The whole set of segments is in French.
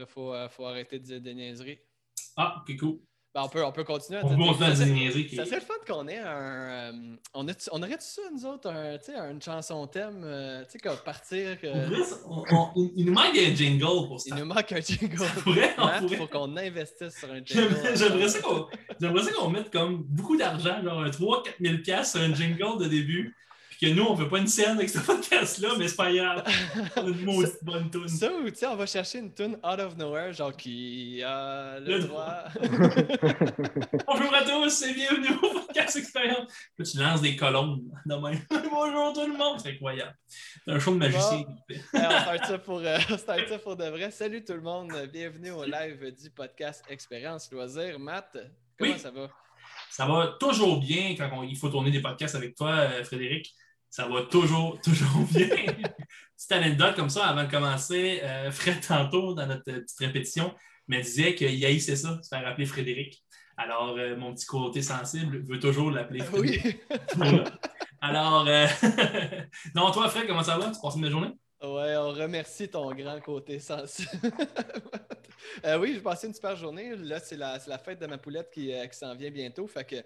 Là, il faut, euh, faut arrêter de dire des niaiseries. Ah, ok, cool. Ben, on, peut, on peut continuer à On dire des- à niaiseries. qui- Ça serait le fun qu'on ait un. euh, on, a, on aurait-tu ça, nous autres, un, une chanson thème, euh, tu sais, comme partir. On on- il nous manque un jingle pour il ça. nous manque un jingle. pourrait. faut qu'on investisse sur un jingle. J'aimerais ça qu'on mette comme beaucoup d'argent, genre un 3-4 000 piastres sur un jingle de début, que nous, on ne fait pas une scène avec ce podcast-là, mais c'est pas grave. On a une maudite bonne tune. Ça ou, tu sais, on va chercher une tune out of nowhere, genre qui a le, Le droit. Bonjour à tous et bienvenue au podcast Expérience. Tu lances des colonnes de même. Bonjour tout le monde, c'est incroyable. C'est un show de magicien. Hey, on, start ça pour, euh, on start ça pour de vrai. Salut tout le monde, bienvenue au live du podcast Expérience Loisirs. Matt, comment Oui. ça va? Ça va toujours bien quand on- il faut tourner des podcasts avec toi, euh, Frédéric. Ça va toujours, toujours bien. Petite anecdote comme ça avant de commencer. euh, Fred, tantôt, dans notre petite répétition, me disait qu'il haïssait ça, se faire appeler Frédéric. Alors, euh, mon petit côté sensible veut toujours l'appeler Frédéric. Oui. Alors, euh, non, toi, Fred, comment ça va? Tu passes une belle journée? Ouais, on remercie ton grand côté sensible. Euh, oui, j'ai passé une super journée. Là, c'est la, la fête de ma poulette qui, euh, qui s'en vient bientôt. Fait que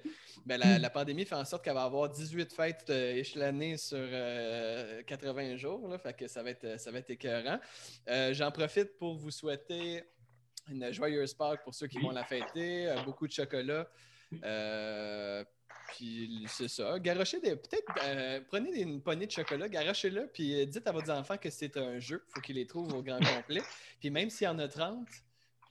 ben, la, la pandémie fait en sorte qu'elle va avoir 18 fêtes euh, échelonnées sur euh, 80 jours. Là, fait que ça va être, ça va être écœurant. Euh, J'en profite pour vous souhaiter une joyeuse Pâques pour ceux qui vont la fêter. Euh, beaucoup de chocolat. Euh, puis c'est ça. Garochez des. Peut-être euh, prenez une poignée de chocolat, garochez-le, puis euh, dites à vos enfants que c'est un jeu. Il faut qu'ils les trouvent au grand complet. Puis même s'il y en a 30,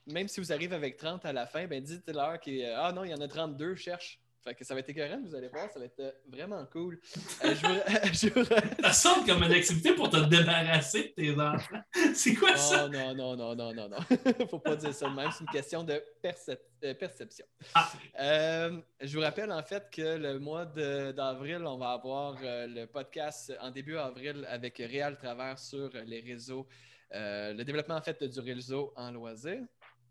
même si vous arrivez avec 30 à la fin, ben dites-leur que Ah non, il y en a 32, cherche. Fait que ça va être écœurant, vous allez voir, ça va être euh, vraiment cool. Euh, je vous- je vous- Ça sonne comme une activité pour te débarrasser de tes enfants. C'est quoi ça? Oh non, non, non, non, non, non. Faut pas dire ça de même. C'est une question de percep- euh, perception. Ah. Euh, je vous rappelle en fait que le mois d'avril, on va avoir le podcast en début avril avec Réal Travers sur les réseaux, le développement en fait du réseau en loisirs.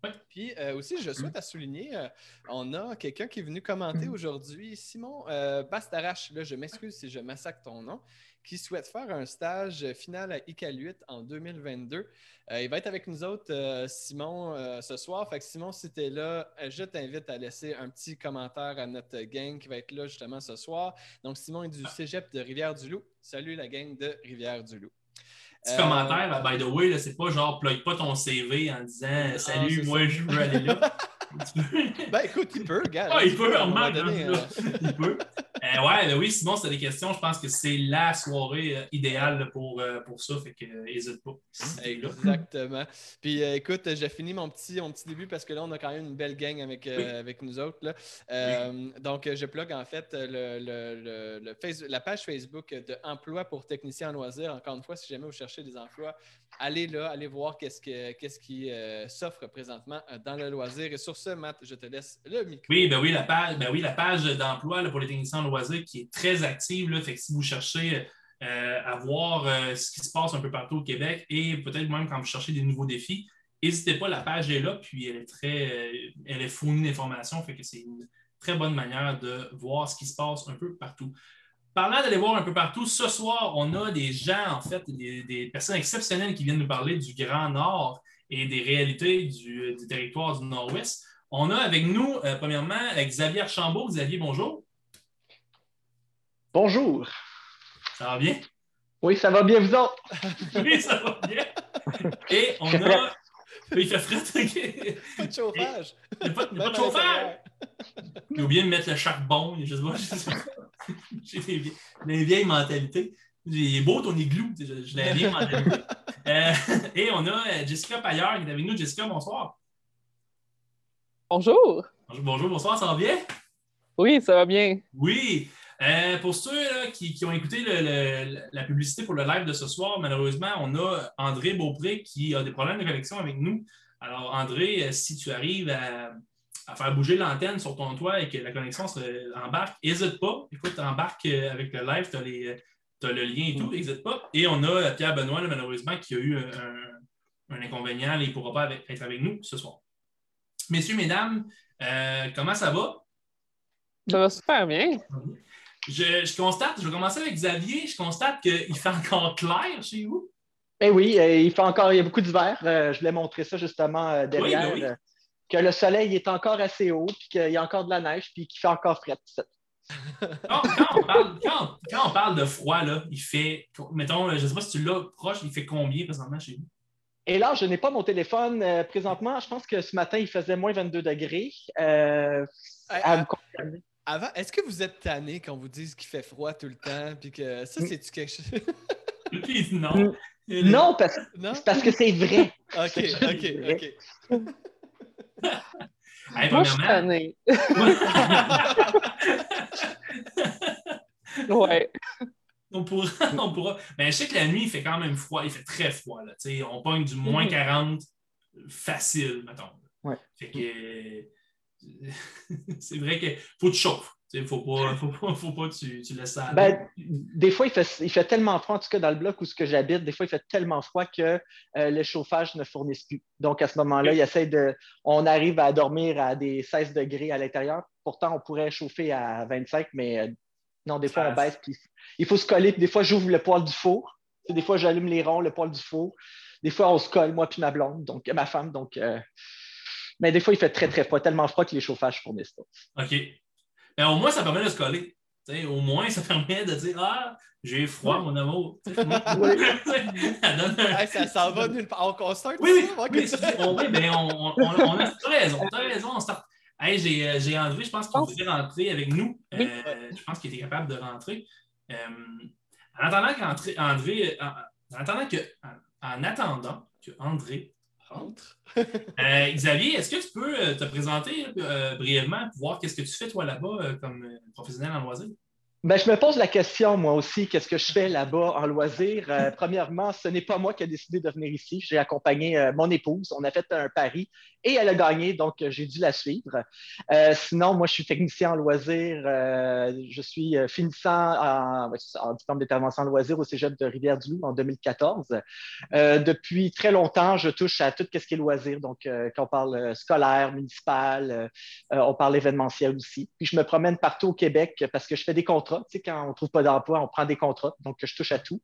Ouais. Puis euh, aussi, je souhaite à souligner, euh, on a quelqu'un qui est venu commenter aujourd'hui, Simon euh, Bastarache, là, je m'excuse si je massacre ton nom, qui souhaite faire un stage final à ICAL 8 en 2022. Euh, il va être avec nous autres, euh, Simon, euh, ce soir. Fait que Simon, si tu es là, je t'invite à laisser un petit commentaire à notre gang qui va être là justement ce soir. Donc, Simon est du cégep de Rivière-du-Loup. Salut la gang de Rivière-du-Loup. Petit Euh, commentaire, là, by the way, là, c'est pas genre plug pas ton CV en disant Salut, moi ça. je veux aller là. Tu peux- Ben écoute, il peut, gars. Ah, il peut, donné, là. euh, il peut. Euh, ouais, ben oui, Simon, si t'as des questions, je pense que c'est la soirée euh, idéale pour, euh, pour ça, fait que euh, hésite pas. là. Exactement. Puis euh, écoute, j'ai fini mon petit, mon petit début parce que là, on a quand même une belle gang avec, euh, Oui. avec nous autres. là. Euh, Donc, euh, je plug en fait le, le- le- le face- la page Facebook de Emploi pour techniciens en loisirs. Encore une fois, si jamais vous cherchez des emplois, allez là, allez voir qu'est-ce, que, qu'est-ce qui euh, s'offre présentement euh, dans le loisir. Et sur ce, Matt, je te laisse le micro. Oui, ben oui, la page, ben oui, la page d'emploi là, pour les techniciens en loisirs qui est très active. Là, fait que si vous cherchez euh, à voir euh, ce qui se passe un peu partout au Québec et peut-être même quand vous cherchez des nouveaux défis, n'hésitez pas, la page est là, puis elle est très euh, elle est fournie d'informations, fait que c'est une très bonne manière de voir ce qui se passe un peu partout. Parlant d'aller voir un peu partout, ce soir, on a des gens, en fait, des, personnes exceptionnelles qui viennent nous parler du Grand Nord et des réalités du, territoire du Nord-Ouest. On a avec nous, premièrement, Xavier Archambault. Xavier, bonjour. Bonjour. Ça va bien? Oui, ça va bien, vous autres? Oui, ça va bien. Et on a. Il fait frais. ok. Pas de chauffage. Il n'y a pas, a pas de chauffage. J'ai oublié de mettre le charbon. Je sais pas. je sais pas. J'ai des, vie- des vieilles mentalités. Il est beau ton igloo. Je, je l'ai vieille mentalité. Euh, et on a euh, Jessica Payeur qui est avec nous. Jessica, bonsoir. Bonjour, bonjour, bonsoir, ça va bien? Oui, ça va bien. Oui. Euh, pour ceux là, qui, qui ont écouté le- le- la publicité pour le live de ce soir, malheureusement, on a André Beaupré qui a des problèmes de connexion avec nous. Alors, André, euh, si tu arrives à, à faire bouger l'antenne sur ton toit et que la connexion se embarque, n'hésite pas. Écoute, embarque euh, avec le live, tu as, le lien et tout, n'hésite pas. Et on a Pierre Benoît, là, malheureusement, qui a eu un, un- un inconvénient et il ne pourra pas avec- être avec nous ce soir. Messieurs, mesdames, euh, comment ça va? Ça va super bien? Je, je constate, je vais commencer avec Xavier, je constate qu'il fait encore clair chez vous. Ben oui, euh, il fait encore, il y a beaucoup d'hiver. Euh, je voulais montrer ça justement euh, derrière. Oui, ben oui. euh, que le soleil est encore assez haut, puis qu'il y a encore de la neige, puis qu'il fait encore frais. Quand, quand on parle, quand, quand on parle de froid, là, il fait, mettons, je ne sais pas si tu l'as proche, il fait combien présentement chez vous? Et là, je n'ai pas mon téléphone euh, présentement. Je pense que ce matin, il faisait moins 22 degrés. Euh, à à- me confirmer. Avant, est-ce que vous êtes tanné qu'on vous dise qu'il fait froid tout le temps? Puis que ça, Mm. c'est-tu quelque chose? Puis non. non, parce, non? c'est parce que c'est vrai. Ok, ok, ok. Hey, Moi, je suis tannée. ouais. On pourra, on pourra. Mais je sais que la nuit, il fait quand même froid. Il fait très froid. Là. Tu sais, on pogne du moins Mhm. 40 facile, mettons. Ouais. Fait que euh, c'est vrai qu'il faut que tu chauffes. Il ne faut pas, faut pas, faut pas que tu, tu laisses ça aller. Ben, des fois, il fait, il fait tellement froid, en tout cas dans le bloc où ce que j'habite, des fois, il fait tellement froid que euh, le chauffage ne fournisse plus. Donc, à ce moment-là, il essaie de. On arrive à dormir à des 16 degrés à l'intérieur. Pourtant, on pourrait chauffer à 25, mais euh, non, des fois, on baisse. Puis il faut se coller. Puis des fois, j'ouvre le poêle du four. Puis des fois, j'allume les ronds, le poêle du four. Des fois, on se colle, moi puis ma blonde, donc ma femme. Donc, euh, Mais des fois, il fait très, très froid, tellement froid que les chauffages ne fournissent pas. OK. Mais au moins, ça permet de se coller. Tu sais, au moins, ça permet de dire Ah, j'ai froid, mon amour. Tu ça donne un- Hey, ça s'en va nulle part. On constate Oui, oui, ça, oui, c'est- on, oui, mais on, on, a raison, t'as raison, on start. Hey, j'ai, euh, j'ai André, je pense qu'il voulait rentrer avec nous. Oui. Euh, je pense qu'il était capable de rentrer. Euh, en attendant qu'André, André, en, en attendant que, en, en attendant que André euh, Xavier, est-ce que tu peux euh, te présenter euh, brièvement pour voir qu'est-ce que tu fais toi là-bas comme professionnel en loisir? Ben, je me pose la question, moi aussi, qu'est-ce que je fais là-bas en loisir? Euh, premièrement, ce n'est pas moi qui ai décidé de venir ici. J'ai accompagné euh, mon épouse. On a fait un pari et elle a gagné, donc j'ai dû la suivre. Euh, sinon, moi, je suis technicien en loisir. Je suis finissant en, diplôme d'intervention en loisir au cégep de Rivière-du-Loup en 2014. Euh, depuis très longtemps, je touche à tout ce qui est loisir. Donc, quand on parle scolaire, municipal, on parle événementiel aussi. Puis je me promène partout au Québec parce que je fais des contrats. Tu sais, quand on ne trouve pas d'emploi, on prend des contrats. Donc, je touche à tout.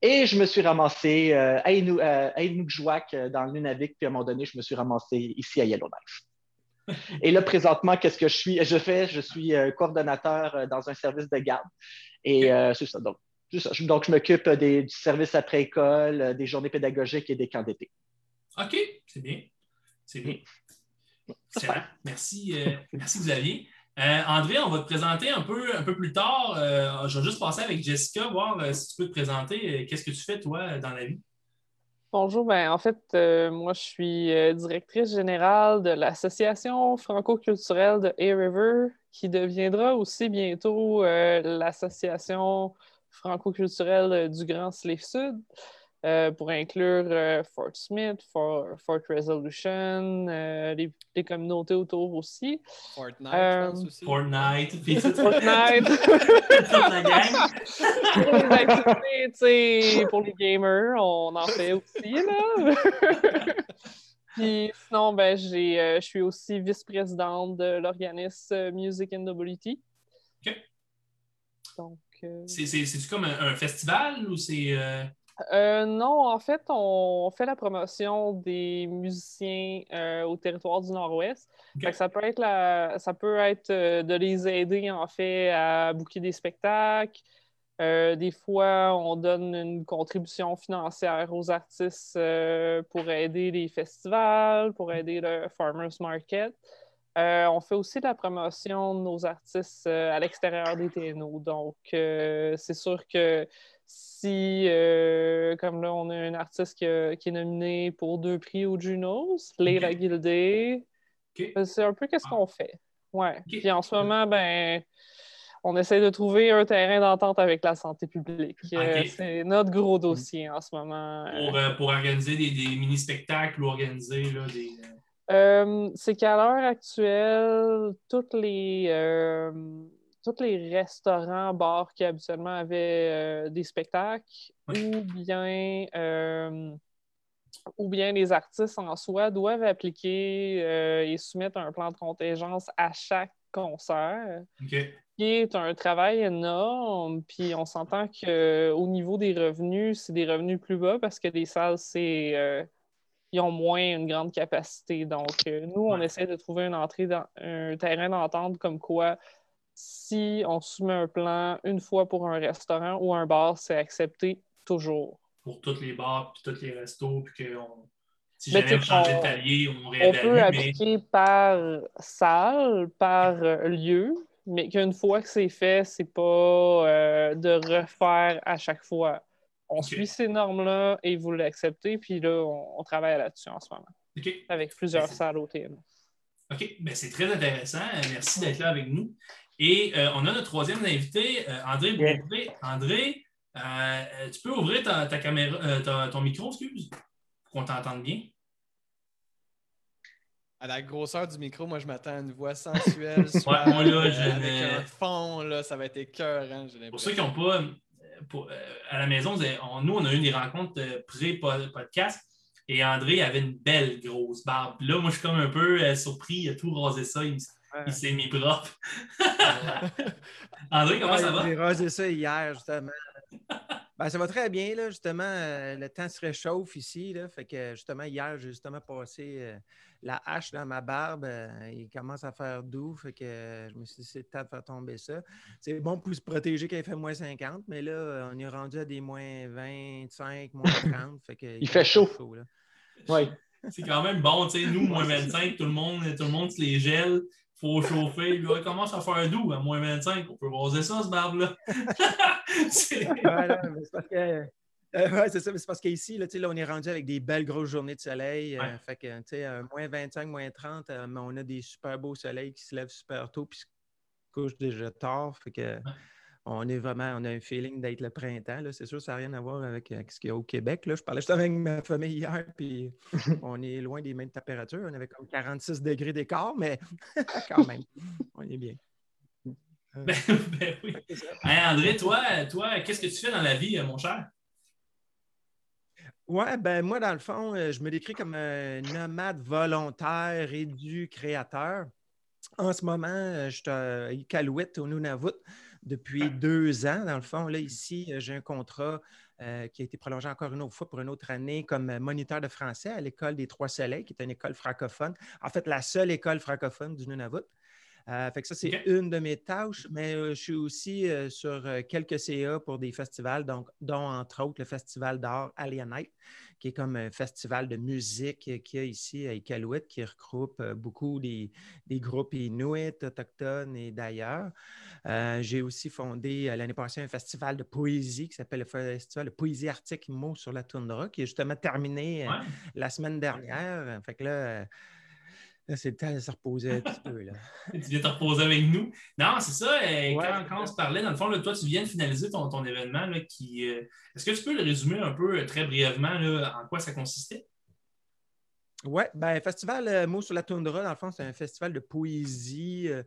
Et je me suis ramassé euh, à euh, Inukjuak, euh, dans le Nunavik. Puis à un moment donné, je me suis ramassé ici à Yellowknife. Et là, présentement, qu'est-ce que je suis? Je fais, je suis coordonnateur dans un service de garde. Et c'est ça. Donc, ça. Donc, je m'occupe du service après-école, des journées pédagogiques et des camps d'été. OK, c'est bien. C'est bien. Excellent. Merci, euh, merci Xavier. Euh, André, on va te présenter un peu, un peu plus tard. Euh, je vais juste passer avec Jessica, voir euh, si tu peux te présenter. Qu'est-ce que tu fais, toi, dans la vie? Bonjour, ben en fait, moi je suis directrice générale de l'association franco-culturelle de Hay River, qui deviendra aussi bientôt l'association franco-culturelle du Grand Slave Sud, euh, pour inclure euh, Fort Smith, Fort, Fort Resolution, euh, les, les communautés autour aussi. Fortnite, Euh, je pense aussi. Fortnite, puis Fortnite! toute la gang. pour les activités, tu sais, pour les gamers, on en fait aussi, là. Puis sinon, ben, j'ai, euh, je suis aussi vice-présidente de l'organisme Music in WT. OK. Donc, euh, C'est- c'est- C'est-tu comme un, un festival ou c'est. Euh, non, en fait, on fait la promotion des musiciens euh, au territoire du Nord-Ouest. OK. Fait que ça peut être la- ça peut être euh, de les aider en fait à booker des spectacles. Des fois, on donne une contribution financière aux artistes pour aider les festivals, pour aider le Farmers Market. Euh, on fait aussi de la promotion de nos artistes euh, à l'extérieur des TNO. Donc, euh, c'est sûr que si, euh, comme là, on a un artiste qui, a- qui est nominé pour deux prix au Junos, Leila Ok. Gildé, OK. euh, c'est un peu qu'est-ce Ah. qu'on fait. Ouais. Puis en ce moment, ben, on essaie de trouver un terrain d'entente avec la santé publique. Euh, c'est notre gros dossier en ce moment. Pour, euh, pour organiser des, des mini-spectacles ou organiser là, des. Euh, c'est qu'à l'heure actuelle, toutes les, euh, tous les restaurants, bars qui habituellement avaient euh, des spectacles, Oui. ou bien euh, ou bien les artistes en soi doivent appliquer euh, et soumettre un plan de contingence à chaque concerts. OK. qui est un travail énorme. Puis on s'entend qu'au niveau des revenus, c'est des revenus plus bas parce que les salles, c'est ils ont moins une grande capacité. Donc, nous, on Ouais. essaie de trouver une entrée dans un terrain d'entente comme quoi si on soumet un plan une fois pour un restaurant ou un bar, c'est accepté toujours. Pour tous les bars, puis tous les restos, puis que on- si Mais jamais on changeait on- de palier, on On réévalue, peut mais appliquer par salle, par lieu, mais qu'une fois que c'est fait, c'est pas euh, de refaire à chaque fois. On suit ces normes-là et vous l'acceptez, puis là, on, on travaille là-dessus en ce moment, avec plusieurs Merci. salles au TM. OK, ben, c'est très intéressant. Merci d'être là avec nous. Et euh, on a notre troisième invité, euh, André. Bourré. André, euh, tu peux ouvrir ta, ta caméra, euh, ta- ton micro, excuse, pour qu'on t'entende bien. À la grosseur du micro, moi, je m'attends à une voix sensuelle, suave, moi, là, je avec un fond, là, ça va être écœurant, j'ai Pour ceux qui n'ont pas, pour- à la maison, on- nous, on a eu des rencontres pré-podcast et André avait une belle grosse barbe. Là, moi, je suis comme un peu euh, surpris. Il a tout rasé ça. Il, il s'est mis propre. André, comment ça va? J'ai rasé ça hier, justement. Ben, ça va très bien, là, justement. euh, le temps se réchauffe ici. Là, fait que justement, hier, j'ai justement passé euh, la hache dans ma barbe. euh, il commence à faire doux. Fait que je me suis dit, c'est le temps de faire tomber ça. C'est bon pour se protéger quand il fait moins 50, mais là, on est rendu à des moins 25, moins 30. Fait que, Il fait chaud. là. Oui. C'est quand même bon, tu sais, nous, moins 25, tout le monde, tout le monde se les gèle. Faut chauffer. Là, il commence à faire doux à moins 25. On peut raser ça, ce barbe-là. C'est- parce que. euh, ouais, c'est ça, mais c'est parce qu'ici, là, on est rendu avec des belles grosses journées de soleil. euh, Ouais. fait que, tu sais, un moins 25, moins 30, euh, mais on a des super beaux soleils qui se lèvent super tôt puis se couchent déjà tard. Fait que, on est vraiment, on a un feeling d'être le printemps. C'est sûr, ça n'a rien à voir avec, euh, ce qu'il y a au Québec. Là. Je parlais juste avec ma famille hier, puis on est loin des mêmes températures. On avait comme 46 degrés d'écart, mais quand même, on est bien. Ben, ben oui. Hey, André, toi, toi qu'est-ce que tu fais dans la vie, euh, mon cher? Ouais, ben moi, dans le fond, euh, je me décris comme un nomade volontaire et du créateur. En ce moment, euh, je suis à Iqaluit, au Nunavut, depuis deux ans. Dans le fond, là, ici, euh, j'ai un contrat euh, qui a été prolongé encore une autre fois pour une autre année comme euh, moniteur de français à l'École des Trois Soleils, qui est une école francophone. En fait, la seule école francophone du Nunavut. Euh, fait que ça, c'est une de mes tâches, mais euh, je suis aussi euh, sur quelques CA pour des festivals, donc, dont entre autres le Festival d'art Alienite, qui est comme un festival de musique qu'il y a ici à Iqaluit, qui regroupe beaucoup des, des groupes inuits, autochtones et d'ailleurs. Euh, J'ai aussi fondé l'année passée un festival de poésie qui s'appelle le Festival de poésie arctique Mots sur la toundra, qui est justement terminé Ouais. la semaine dernière. Fait que là, là, c'est le temps de se reposer un petit peu. Là. Tu viens te reposer avec nous. Non, c'est ça. euh, Ouais, quand, on se parlait, dans le fond, là, toi, tu viens de finaliser ton, ton événement. là, qui, euh, Est-ce que tu peux le résumer un peu, euh, très brièvement, là, en quoi ça consistait? Oui, ben, Festival Mots sur la toundra, dans le fond, c'est un festival de poésie. euh,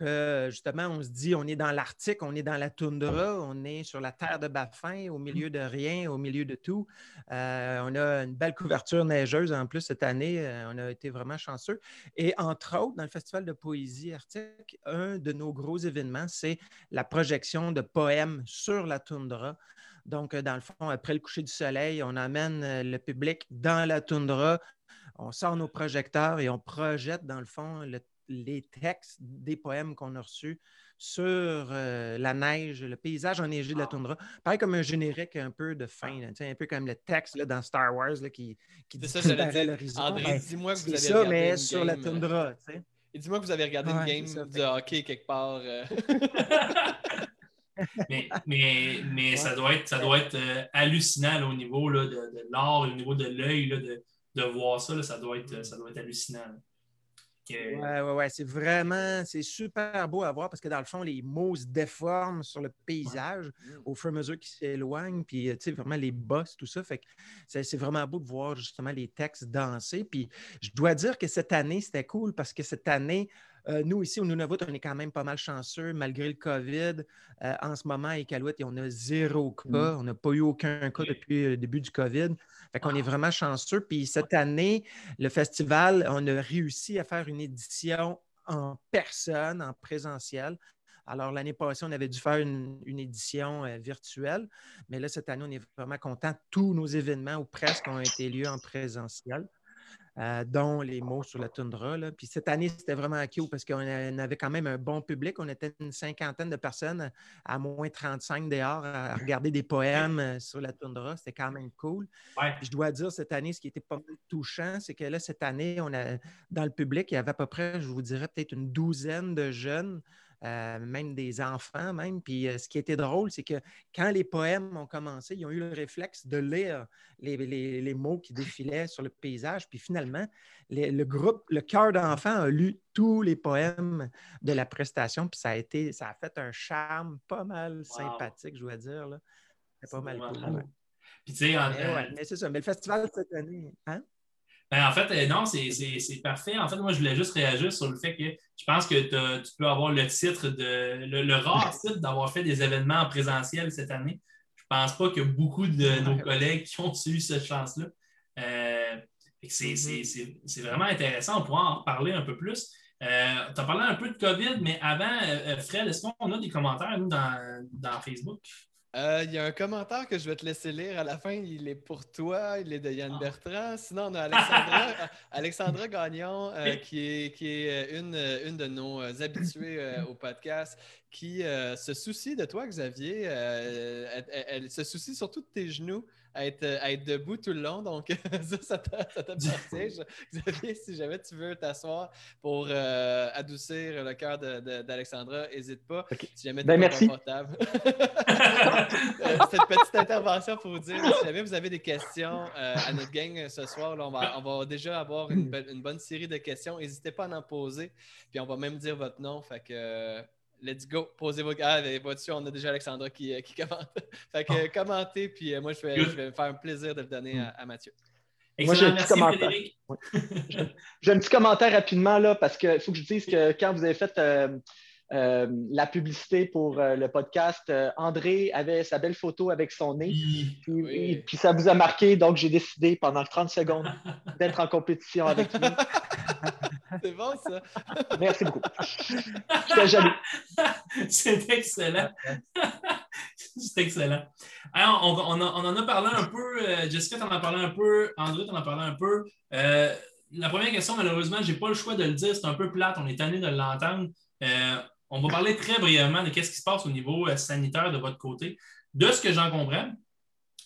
que justement, on se dit, on est dans l'Arctique, on est dans la toundra, on est sur la terre de Baffin, au milieu de rien, au milieu de tout. Euh, on a une belle couverture neigeuse en plus cette année. euh, on a été vraiment chanceux. Et entre autres, dans le Festival de poésie arctique, un de nos gros événements, c'est la projection de poèmes sur la toundra. Donc, euh, dans le fond, après le coucher du soleil, on amène le public dans la toundra on sort nos projecteurs et on projette, dans le fond, le- les textes des poèmes qu'on a reçus sur euh, la neige, le paysage enneigé de la toundra. Pareil comme un générique un peu de fin, là, tu sais, un peu comme le texte là, dans Star Wars là, qui, qui C'est ça, j'allais disparaît l'horizon. André, Ben, dis-moi que vous c'est avez ça, regardé mais une sur la game, euh, toundra. tu sais. Et dis-moi que vous avez regardé une Ouais, game ça, de hockey quelque part. euh. mais mais, mais ça doit être, ça doit être euh, hallucinant là, au niveau là, de, de l'art, au niveau de l'œil, là, de, de voir ça, là, ça, doit être, ça doit être hallucinant. Que- Ouais, ouais, ouais. C'est vraiment, c'est super beau à voir parce que dans le fond, les mots se déforment sur le paysage au fur et à mesure qu'ils s'éloignent. Puis, euh, tu sais, vraiment les bosses, tout ça. Fait que c'est c'est vraiment beau de voir justement les textes danser. Puis, je dois dire que cette année, c'était cool parce que cette année, euh, nous, ici au Nunavut, on est quand même pas mal chanceux malgré le COVID. Euh, en ce moment, à Iqaluit, on a zéro cas. On n'a pas eu aucun cas depuis le début du COVID. Fait qu'on est vraiment chanceux. Puis cette année, le festival, on a réussi à faire une édition en personne, en présentiel. Alors, l'année passée, on avait dû faire une, édition euh, virtuelle, mais là, cette année, on est vraiment content. Tous nos événements, ou presque, ont été lieux en présentiel. Euh, dont les mots sur la toundra. Puis cette année, c'était vraiment cool parce qu'on avait quand même un bon public. On était une cinquantaine de personnes à moins 35 dehors à regarder des poèmes euh, sur la toundra. C'était quand même cool. Je dois dire, cette année, ce qui était pas mal touchant, c'est que là, cette année, on a, dans le public, il y avait à peu près, je vous dirais, peut-être une douzaine de jeunes euh, même des enfants même. Puis euh, ce qui était drôle, c'est que quand les poèmes ont commencé, ils ont eu le réflexe de lire les, mots qui défilaient sur le paysage. Puis finalement, le groupe, le cœur d'enfants a lu tous les poèmes de la prestation. Puis ça a été, ça a fait un charme pas mal sympathique, je dois dire. C'est pas mal cool. Puis tu sais, mais c'est ça. Mais le festival cette année, hein? Ben, en fait, euh, non, c'est parfait. En fait, moi, je voulais juste réagir sur le fait que je pense que tu peux avoir le titre de le, rare titre d'avoir fait des événements en présentiel cette année. Je ne pense pas que beaucoup de nos collègues qui ont eu cette chance-là. Euh, mm-hmm. c'est vraiment intéressant. On pourra en parler un peu plus. Euh, tu as parlé un peu de COVID, mais avant, Fred, est-ce qu'on a des commentaires, nous, dans, dans Facebook? Euh, il y a un commentaire que je vais te laisser lire à la fin. Il est pour toi. Il est de Yann ah. Bertrand. Sinon, on a Alexandra, Alexandra Gagnon, euh, qui est, qui est une, une de nos habitués euh, au podcast, qui se soucie de toi, Xavier. elle, se soucie surtout de tes genoux à être, debout tout le long. Donc, ça, ça t'appartient. Xavier, si jamais tu veux t'asseoir pour euh, adoucir le cœur d'Alexandra, n'hésite pas. Si jamais tu ben, es confortable. Euh, cette petite intervention pour vous dire, si jamais vous avez des questions euh, à notre gang ce soir, on, va, déjà avoir une, une bonne série de questions. N'hésitez pas à en poser. Puis on va même dire votre nom. Fait que let's go, posez vos Ah, vois-tu, on a déjà Alexandra qui, euh, qui commente. fait que oh. commentez, puis euh, moi, je vais, je vais, me faire un plaisir de le donner à, Mathieu. Moi, j'ai un petit commentaire. j'ai un petit commentaire rapidement, là, parce qu'il faut que je dise que quand vous avez fait euh, euh, la publicité pour euh, le podcast, euh, André avait sa belle photo avec son nez. Puis, ça vous a marqué, donc j'ai décidé pendant 30 secondes d'être en compétition avec lui. C'est bon, ça. Merci beaucoup. Jaloux. C'est excellent. C'est excellent. Alors, on, on, en a parlé un peu. Jessica, tu en as parlé un peu. André, tu en as parlé un peu. la première question, malheureusement, je n'ai pas le choix de le dire. C'est un peu plate. On est tanné de l'entendre. On va parler très brièvement de ce qui se passe au niveau euh, sanitaire de votre côté. De ce que j'en comprends,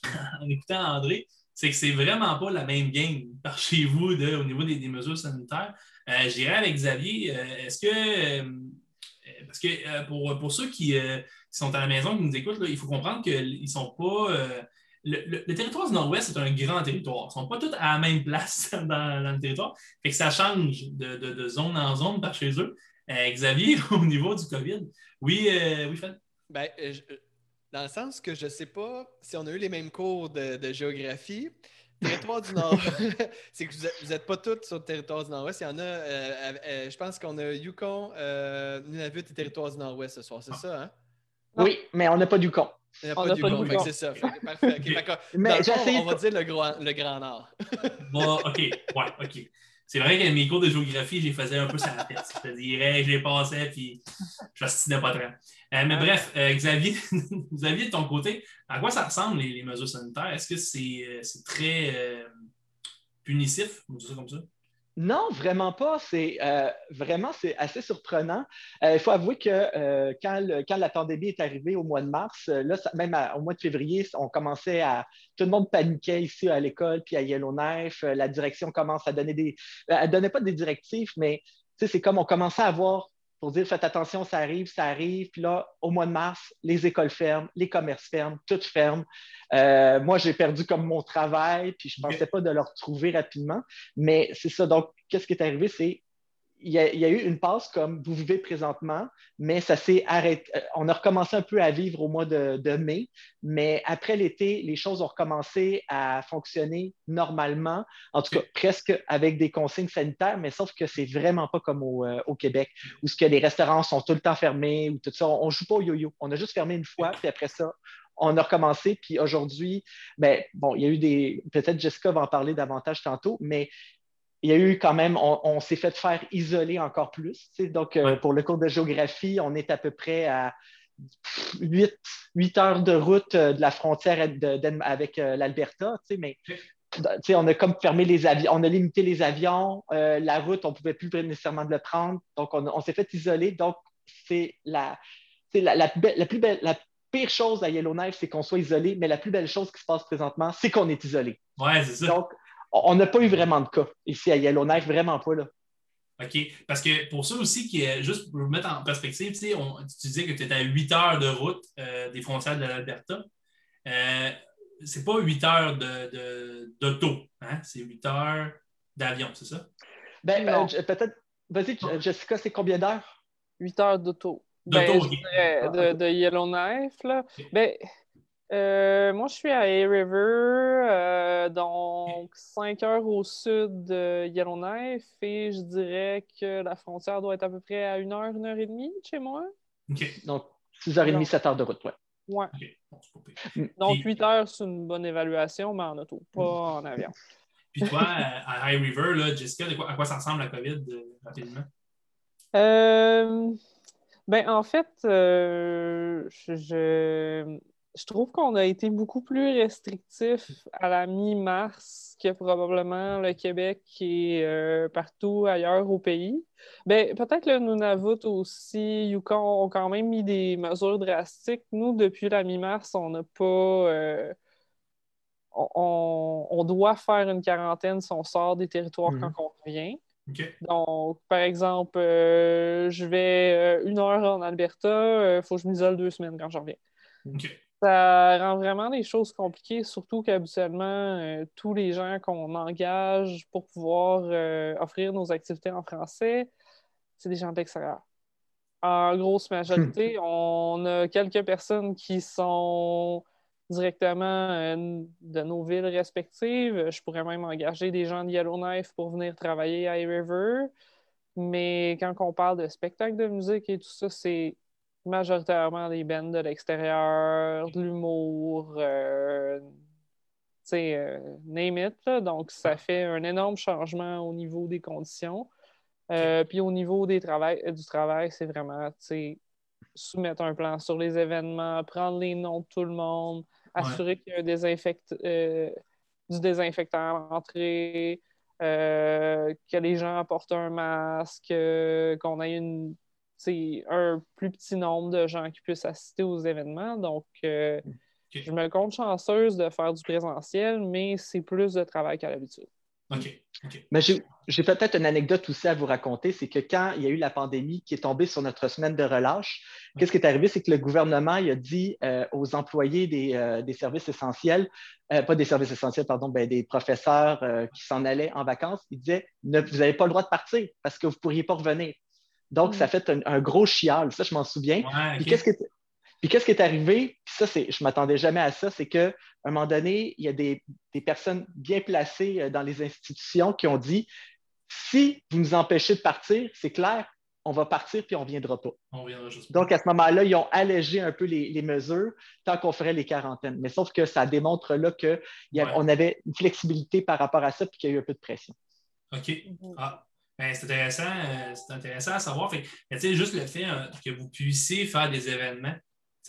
en écoutant André, c'est que c'est vraiment pas la même game par chez vous au niveau des, mesures sanitaires. Euh, J'irai avec Xavier. Euh, est-ce que, parce que pour, ceux qui, sont à la maison, qui nous écoutent, il faut comprendre qu'ils ne sont pas. Le, territoire du Nord-Ouest est un grand territoire. Ils ne sont pas tous à la même place dans, le territoire. Que ça change de, zone en zone par chez eux. Euh, Xavier, au niveau du COVID, oui, euh, oui Fred? Ben, euh, dans le sens que je ne sais pas si on a eu les mêmes cours de, géographie. Territoire du Nord, c'est que vous n'êtes pas tous sur le territoire du Nord-Ouest. Il y en a, je pense qu'on a Yukon, Nunavut et territoire du Nord-Ouest ce soir, c'est ça, hein? Oui, mais on n'a pas Yukon. Il n'y a pas Yukon, c'est ça. parfait. mais on va dire le, grand, le Grand Nord. bon, OK, ouais, OK. C'est vrai que mes cours de géographie, j'ai faisais un peu sur la tête. Je te dirais, je les passais, puis je fascinais pas très. Euh, mais bref, euh, Xavier, Xavier, de ton côté, à quoi ça ressemble les, mesures sanitaires? Est-ce que c'est euh, très punitif, on dit ça comme ça? Non, vraiment pas. C'est euh, vraiment c'est assez surprenant. Euh, il faut avouer que euh, quand, la pandémie est arrivée au mois de mars, là, même au mois de février, on commençait à tout le monde paniquait ici à l'école puis à Yellowknife. la direction commence à donner des, elle donnait pas des directives, mais c'est comme on commençait à voir pour dire faites attention, ça arrive, ça arrive. Puis là, au mois de mars, les écoles ferment, les commerces ferment, tout ferme. Euh, moi, j'ai perdu comme mon travail, puis je ne pensais pas de le retrouver rapidement. Mais c'est ça. Donc, qu'est-ce qui est arrivé? C'est il y, a, eu une passe comme vous vivez présentement, mais ça s'est arrêté. Euh, on a recommencé un peu à vivre au mois de, mai, mais après l'été, les choses ont recommencé à fonctionner normalement, en tout cas presque avec des consignes sanitaires, mais sauf que c'est vraiment pas comme au, euh, Québec, où ce que les restaurants sont tout le temps fermés ou tout ça. On, ne joue pas au yo-yo. On a juste fermé une fois, puis après ça, on a recommencé, puis aujourd'hui, ben, bon, il y a eu des. Peut-être Jessica va en parler davantage tantôt, mais il y a eu quand même, on, s'est fait faire isoler encore plus. Donc, pour le cours de géographie, on est à peu près à 8, heures de route de la frontière avec l'Alberta, mais on a comme fermé les avions, on a limité les avions, la route, on ne pouvait plus nécessairement le prendre, donc on, s'est fait isoler. Donc, c'est la, la, plus belle, la pire chose à Yellowknife, c'est qu'on soit isolé, mais la plus belle chose qui se passe présentement, c'est qu'on est isolé. Ouais, c'est ça. Donc, on n'a pas eu vraiment de cas ici à Yellowknife, vraiment pas là. OK. Parce que pour ça aussi, qui est, juste pour vous mettre en perspective, on, tu disais que tu étais à 8 heures de route euh, des frontières de l'Alberta. Euh, c'est pas 8 heures d'auto, de, hein? c'est 8 heures d'avion, c'est ça? Ben, euh, peut-être. Vas-y, Jessica, c'est combien d'heures? 8 heures d'auto. Ben, de, de, Yellowknife, là. Ben, euh, moi, je suis à A River, euh, donc 5 heures au sud de Yellowknife, et je dirais que la frontière doit être à peu près à 1 heure, 1 heure et demie chez moi. Donc, 6h30, 7 heures de route, ouais. Ouais. donc, 8 heures, c'est une bonne évaluation, mais en auto, pas en avion. Puis toi, à High River, là, Jessica, à quoi ça ressemble la COVID euh, rapidement? Euh, ben, en fait, euh, je, je, trouve qu'on a été beaucoup plus restrictif à la mi-mars que probablement le Québec et euh, partout ailleurs au pays. Ben, peut-être le Nunavut aussi, Yukon ont quand même mis des mesures drastiques. Nous, depuis la mi-mars, on n'a pas. Euh, on, on, doit faire une quarantaine si on sort des territoires quand on revient. Donc, par exemple, euh, je vais une heure en Alberta, il faut que je m'isole deux semaines quand je reviens. Ça rend vraiment les choses compliquées, surtout qu'habituellement, tous les gens qu'on engage pour pouvoir offrir nos activités en français, c'est des gens de l'extérieur. En grosse majorité, on a quelques personnes qui sont directement euh, de nos villes respectives. Je pourrais même engager des gens de Yellowknife pour venir travailler à River. Mais quand on parle de spectacle de musique et tout ça, c'est majoritairement des bands de l'extérieur, de l'humour, euh, tu sais, euh, name it. Donc, ça fait un énorme changement au niveau des conditions. puis au niveau des du travail, c'est vraiment, soumettre un plan sur les événements, prendre les noms de tout le monde, assurer qu'il y a euh, du désinfectant à l'entrée, euh, que les gens apportent un masque, euh, qu'on ait une, un plus petit nombre de gens qui puissent assister aux événements. Donc, je me compte chanceuse de faire du présentiel, mais c'est plus de travail qu'à l'habitude. OK. Mais j'ai peut-être une anecdote aussi à vous raconter, c'est que quand il y a eu la pandémie qui est tombée sur notre semaine de relâche, qu'est-ce qui est arrivé? C'est que le gouvernement il a dit euh, aux employés des, euh, services essentiels, euh, pas des services essentiels, pardon, ben, des professeurs qui s'en allaient en vacances, il disait vous n'avez pas le droit de partir parce que vous ne pourriez pas revenir. Donc, ça mm. fait un, gros chial, ça, je m'en souviens. qu'est-ce que puis qu'est-ce qui est arrivé? Puis ça, c'est, je ne m'attendais jamais à ça, c'est qu'à un moment donné, il y a des, personnes bien placées euh, dans les institutions qui ont dit si vous nous empêchez de partir, c'est clair, on va partir puis on ne viendra pas. Donc, à ce moment-là, ils ont allégé un peu les, mesures tant qu'on ferait les quarantaines. Mais sauf que ça démontre là qu'on avait une flexibilité par rapport à ça puis qu'il y a eu un peu de pression. OK. Ah. Ben, c'est intéressant, euh, c'est intéressant à savoir. Fait, juste le fait euh, que vous puissiez faire des événements,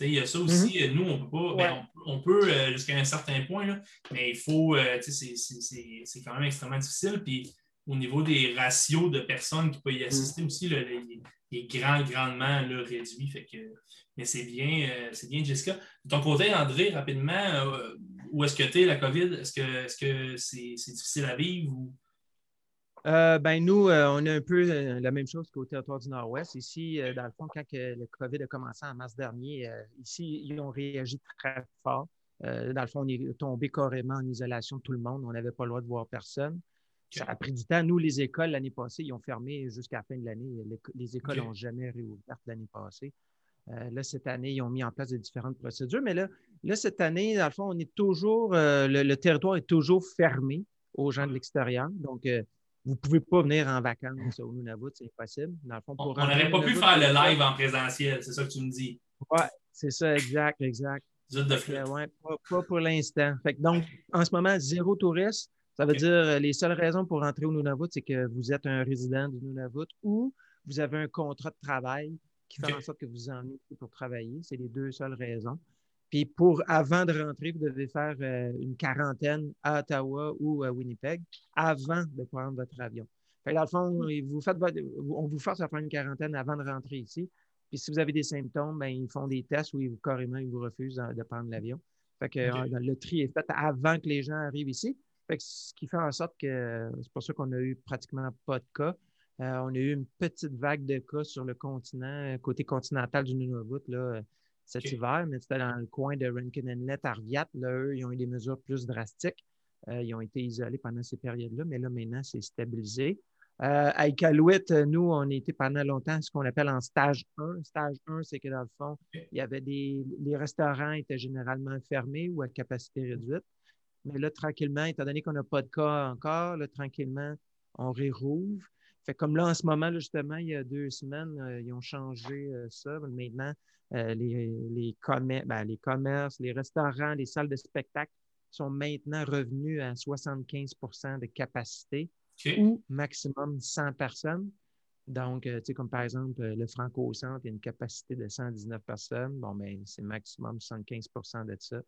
il y a ça aussi, mm-hmm. nous, on peut pas, ben, on, peut euh, jusqu'à un certain point, mais il faut, euh, c'est quand même extrêmement difficile. Puis au niveau des ratios de personnes qui peuvent y assister mm. aussi, il est grand, grandement réduit. Fait que, mais c'est bien, euh, c'est bien, Jessica. De ton côté, André, rapidement, où est-ce que tu es, la COVID? Est-ce que c'est difficile à vivre ou? Euh, ben nous, euh, on a un peu euh, la même chose qu'au territoire du Nord-Ouest. Ici, dans le fond, quand le COVID a commencé en mars dernier, ici, ils ont réagi très fort. dans le fond, on est tombé carrément en isolation de tout le monde. On n'avait pas le droit de voir personne. Ça a pris du temps. Nous, les écoles, l'année passée, ils ont fermé jusqu'à la fin de l'année. Les, écoles n'ont jamais réouvert l'année passée. là, cette année, ils ont mis en place de différentes procédures. Mais là, là cette année, dans le fond, on est toujours, le, territoire est toujours fermé aux gens de l'extérieur. Donc, vous ne pouvez pas venir en vacances au Nunavut, c'est impossible. on n'aurait pas pu faire le live en présentiel, c'est ça que tu me dis. Oui, c'est ça, exact, exact. de ouais, pas, pour l'instant. Donc, en ce moment, zéro touriste. Ça veut dire euh, les seules raisons pour rentrer au Nunavut, c'est que vous êtes un résident du Nunavut ou vous avez un contrat de travail qui fait en sorte que vous en êtes pour travailler. C'est les deux seules raisons. Puis pour avant de rentrer, vous devez faire euh, une quarantaine à Ottawa ou à Winnipeg avant de prendre votre avion. Fait dans le fond, vous faites on vous force à prendre une quarantaine avant de rentrer ici. Puis si vous avez des symptômes, ben, ils font des tests où ils vous, carrément ils vous refusent de prendre l'avion. Fait que euh, le tri est fait avant que les gens arrivent ici. Fait que ce qui fait en sorte que c'est pour ça qu'on a eu pratiquement pas de cas. Euh, on a eu une petite vague de cas sur le continent, côté continental du Nunavut, là, cet hiver, mais c'était dans le coin de Rankin Inlet, Arviat. Là, eux, ils ont eu des mesures plus drastiques. Euh, ils ont été isolés pendant ces périodes-là, mais là, maintenant, c'est stabilisé. Euh, à Iqaluit, nous, on était pendant longtemps ce qu'on appelle en stage 1. Stage 1, c'est que dans le fond, il y avait des. Les restaurants étaient généralement fermés ou à capacité réduite. Mais là, tranquillement, étant donné qu'on n'a pas de cas encore, là, tranquillement, on rérouvre. Fait comme là, en ce moment, justement, il y a deux semaines, euh, ils ont changé euh, ça. Maintenant, euh, les, les, ben, les commerces, les restaurants, les salles de spectacle sont maintenant revenus à 75% de capacité ou maximum 100 personnes. Donc, tu sais, comme par exemple, le Franco-Centre, il y a une capacité de 119 personnes. Bon, mais ben, c'est maximum 75% de ça.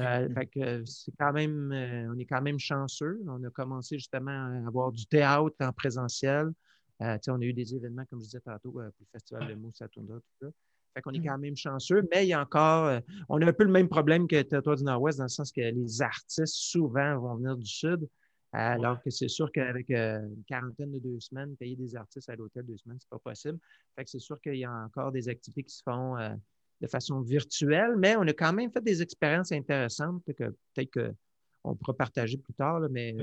Euh, fait que c'est quand même, on est quand même chanceux. On a commencé justement à avoir du théâtre en présentiel. Euh, on a eu des événements, comme je disais tantôt, pour le Festival de Mousse à tout ça. Fait qu'on est quand même chanceux, mais il y a encore, euh, on a un peu le même problème que territoire du Nord-Ouest, dans le sens que les artistes, souvent, vont venir du Sud, alors que c'est sûr qu'avec euh, une quarantaine de deux semaines, payer des artistes à l'hôtel deux semaines, c'est pas possible. Fait que c'est sûr qu'il y a encore des activités qui se font euh, de façon virtuelle, mais on a quand même fait des expériences intéressantes que peut-être qu'on pourra partager plus tard, mais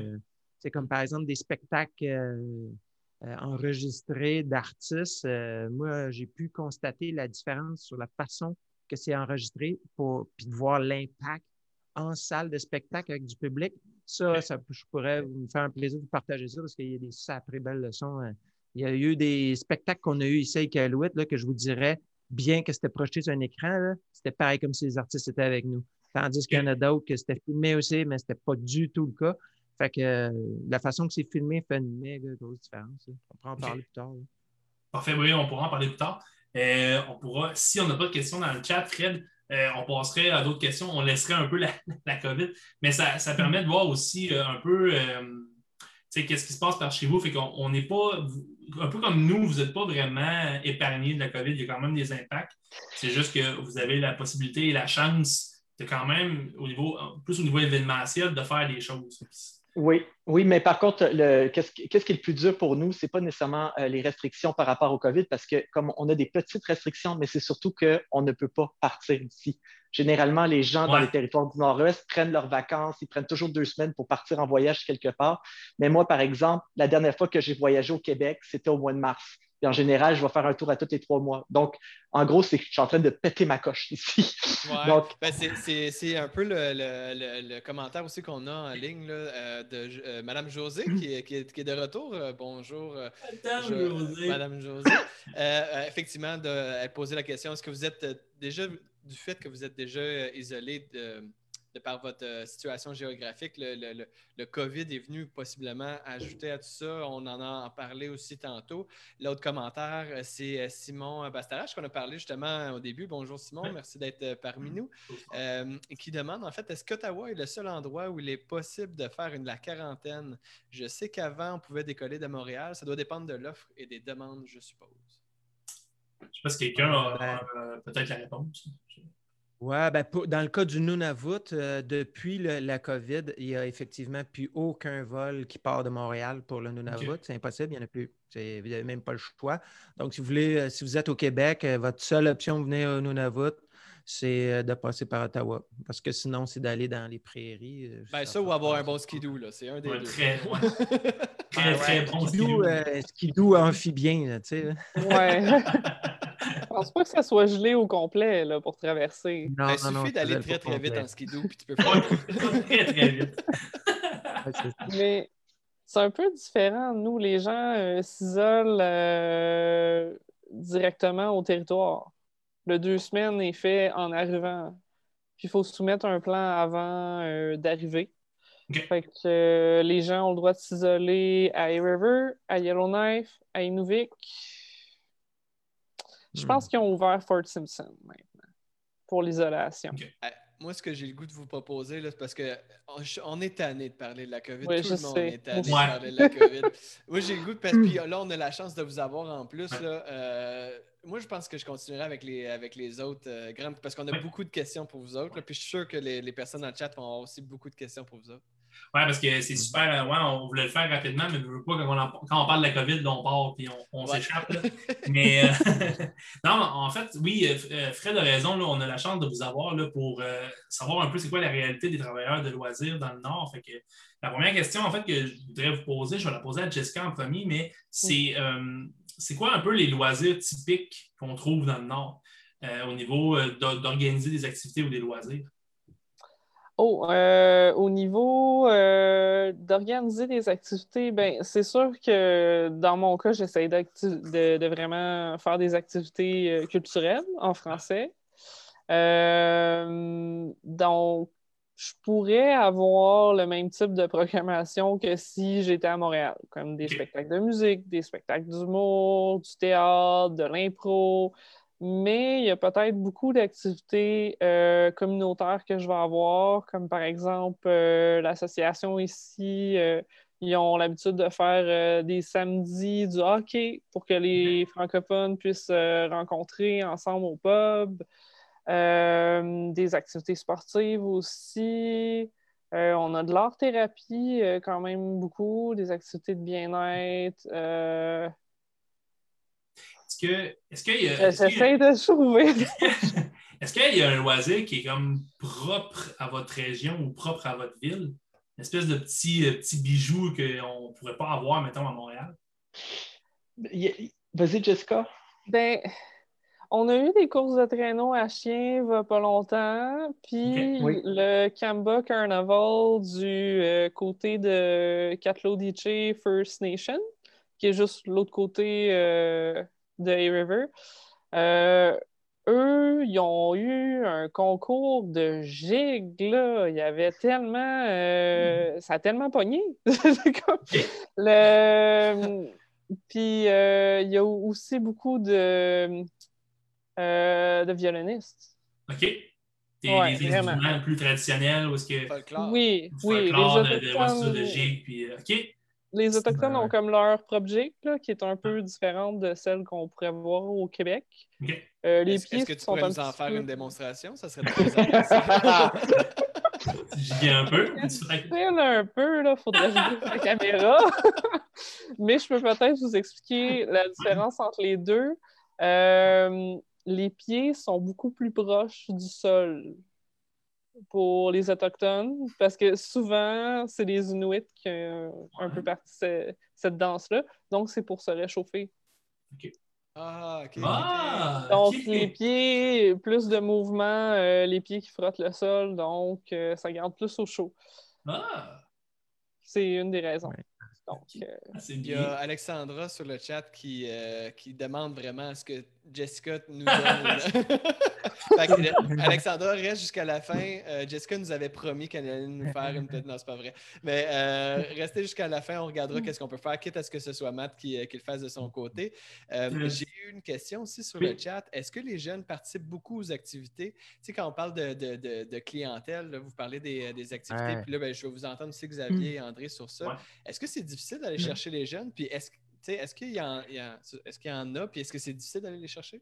c'est comme par exemple des spectacles euh, enregistré d'artistes, euh, moi, j'ai pu constater la différence sur la façon que c'est enregistré pour, puis de voir l'impact en salle de spectacle avec du public. Ça, ça je pourrais me faire un plaisir de partager ça parce qu'il y a des sacrées belles leçons. Hein. Il y a eu des spectacles qu'on a eu ici avec Alouette, là, que je vous dirais, bien que c'était projeté sur un écran, c'était pareil comme si les artistes étaient avec nous. Tandis qu'il y en a d'autres que c'était filmé aussi, mais c'était pas du tout le cas. Fait que euh, la façon que c'est filmé fait une méga grosse différence. On pourra en parler plus tard. Parfait, oui, on pourra en parler plus tard. Euh, on pourra, si on n'a pas de questions dans le chat, Fred, euh, on passerait à d'autres questions. On laisserait un peu la, la COVID. Mais ça, permet de voir aussi un peu qu'est-ce qui se passe par chez vous? Fait qu'on n'est pas, un peu comme nous, vous n'êtes pas vraiment épargné de la COVID. Il y a quand même des impacts. C'est juste que vous avez la possibilité et la chance de quand même, au niveau, plus au niveau événementiel, de faire des choses. Oui, oui, mais par contre, qu'est-ce qui est le plus dur pour nous? Ce n'est pas nécessairement euh, les restrictions par rapport au COVID, parce que comme on a des petites restrictions, mais c'est surtout qu'on ne peut pas partir d'ici. Généralement, les gens dans les territoires du Nord-Ouest prennent leurs vacances, ils prennent toujours deux semaines pour partir en voyage quelque part. Mais moi, par exemple, la dernière fois que j'ai voyagé au Québec, c'était au mois de mars. Et en général, je vais faire un tour à tous les trois mois. Donc, en gros, c'est que je suis en train de péter ma coche ici. Ben, c'est un peu le, commentaire aussi qu'on a en ligne là, euh, de euh, Mme José qui est, qui, est, de retour. Euh, bonjour. Madame José. Madame José. effectivement, elle posait la question est-ce que vous êtes déjà, du fait que vous êtes déjà isolé de de par votre euh, situation géographique, le, le, COVID est venu possiblement ajouter à tout ça. On en a parlé aussi tantôt. L'autre commentaire, euh, c'est euh, Simon Bastarache qu'on a parlé justement au début. Bonjour Simon, merci d'être parmi nous. qui demande en fait, est-ce qu'Ottawa est le seul endroit où il est possible de faire une, la quarantaine? Je sais qu'avant, on pouvait décoller de Montréal. Ça doit dépendre de l'offre et des demandes, je suppose. Je ne sais pas si quelqu'un a ben, peut-être la réponse. Oui, ben dans le cas du Nunavut, euh, depuis la COVID, il n'y a effectivement plus aucun vol qui part de Montréal pour le Nunavut. C'est impossible, il n'y en a plus. Vous n'avez même pas le choix. Donc, si vous voulez, euh, si vous êtes au Québec, euh, votre seule option de venir au Nunavut, c'est de passer par Ottawa. Parce que sinon, c'est d'aller dans les prairies. Ben, ça, ou avoir un bon skidoo, là. C'est un des deux. Très, très, très bon skidoo. skidoo amphibien, tu sais. Ouais. Je pense pas que ça soit gelé au complet là, pour traverser? Ben, il suffit d'aller très très vite en skidoo puis tu peux faire très très vite. Mais c'est un peu différent. Nous, les gens euh, s'isolent euh, directement au territoire. Le deux semaines est fait en arrivant. Puis il faut soumettre un plan avant euh, d'arriver. Fait que les gens ont le droit de s'isoler à A-River, à Yellowknife, à Inuvik. Je pense qu'ils ont ouvert Fort Simpson maintenant pour l'isolation. Euh, Moi, ce que j'ai le goût de vous proposer, là, c'est parce que on, est tanné de parler de la COVID. Oui, Tout je le monde sais. est tanné de parler de la COVID. Moi, j'ai le goût de parce que là, on a la chance de vous avoir en plus. Ouais. Là, Euh, moi, je pense que je continuerai avec les, avec les autres euh, grands parce qu'on a Ouais. beaucoup de questions pour vous autres. là, puis je suis sûr que les, les personnes dans le chat vont avoir aussi beaucoup de questions pour vous autres. Ouais, parce que c'est super. euh, Ouais, on voulait le faire rapidement, mais je veux pas quand on, en- quand on parle de la COVID, là, on part puis on, on s'échappe. Mais euh, non, en fait, oui, euh, Fred a raison. Là, on a la chance de vous avoir là, pour euh, savoir un peu c'est quoi la réalité des travailleurs de loisirs dans le Nord. Fait que la première question, en fait, que je voudrais vous poser, je vais la poser à Jessica en premier, mais c'est euh, c'est quoi un peu les loisirs typiques qu'on trouve dans le Nord au niveau d'or- d'organiser des activités ou des loisirs? Oh, euh, au niveau euh, d'organiser des activités, ben, c'est sûr que dans mon cas, j'essaie de, de vraiment faire des activités euh, culturelles en français. Euh, donc, je pourrais avoir le même type de programmation que si j'étais à Montréal, comme des spectacles de musique, des spectacles d'humour, du théâtre, de l'impro. Mais il y a peut-être beaucoup d'activités euh, communautaires que je vais avoir, comme par exemple euh, l'association ici, euh, ils ont l'habitude de faire des samedis du hockey pour que les francophones puissent se rencontrer ensemble au pub. Des activités sportives aussi. On a de l'art-thérapie quand même beaucoup, des activités de bien-être. Est-ce que est-ce qu'il y a- J'essaie de trouver. Est-ce qu'il y a un loisir qui est comme propre à votre région ou propre à votre ville? Une espèce de petit, euh, petit bijou qu'on ne pourrait pas avoir, mettons, à Montréal? Vas-y, Jessica. Ben, on a eu des courses de traîneau à chiens il y a pas longtemps, puis. Oui. le Kamba Carnival du euh, côté de Katlodiche First Nation, qui est juste l'autre côté euh, de A-River. Euh, eux, ils ont eu un concours de gigs, là. Il y avait tellement... euh, ça a tellement pogné. C'est comme- le... Puis, euh, il y a aussi beaucoup de, euh, de violonistes. OK? Des, Ouais, des vraiment. instruments plus traditionnels ou est-ce que Folklore. Oui, oui. Folklore, de, de, de Autochtones, gigs, puis OK? Les Autochtones ont comme leur propre gig, là, qui est un peu différente de celle qu'on pourrait voir au Québec. Euh, les Est-ce pieds est-ce que tu sont pourrais nous en faire peu- une démonstration? Ça serait très intéressant. J'y viens un peu. Difficile un peu, là, faudrait jouer la caméra. Mais je peux peut-être vous expliquer la différence entre les deux. Euh, les pieds sont beaucoup plus proches du sol pour les Autochtones, parce que souvent, c'est les Inuits qui ont un peu parti ce- cette danse-là. Donc, c'est pour se réchauffer. Ah, ok. ok, ok. Ah! Donc, OK. les pieds, plus de mouvement, euh, les pieds qui frottent le sol, donc euh, ça garde plus au chaud. Ah! C'est une des raisons. Ouais. Donc, euh, Ah, c'est Il y bien. a Alexandra sur le chat qui, euh, qui demande vraiment ce que Jessica nous donne. Fait Alexandra reste jusqu'à la fin. Euh, Jessica nous avait promis qu'elle allait nous faire une petite. Non, c'est pas vrai. Mais euh, restez jusqu'à la fin, on regardera qu'est-ce qu'on peut faire, quitte à ce que ce soit Matt qui, euh, qui le fasse de son côté. Euh, J'ai eu une question aussi sur oui. le chat. Est-ce que les jeunes participent beaucoup aux activités? Tu sais, quand on parle de, de- de- de clientèle, là, vous parlez des, des activités, Ouais. puis là, ben, je vais vous entendre aussi, Xavier et André, sur ça. Ouais. Est-ce que c'est difficile d'aller chercher les jeunes? Puis est-ce, est-ce qu'il y, en, il y en- est-ce qu'il y en a? Puis est-ce que c'est difficile d'aller les chercher?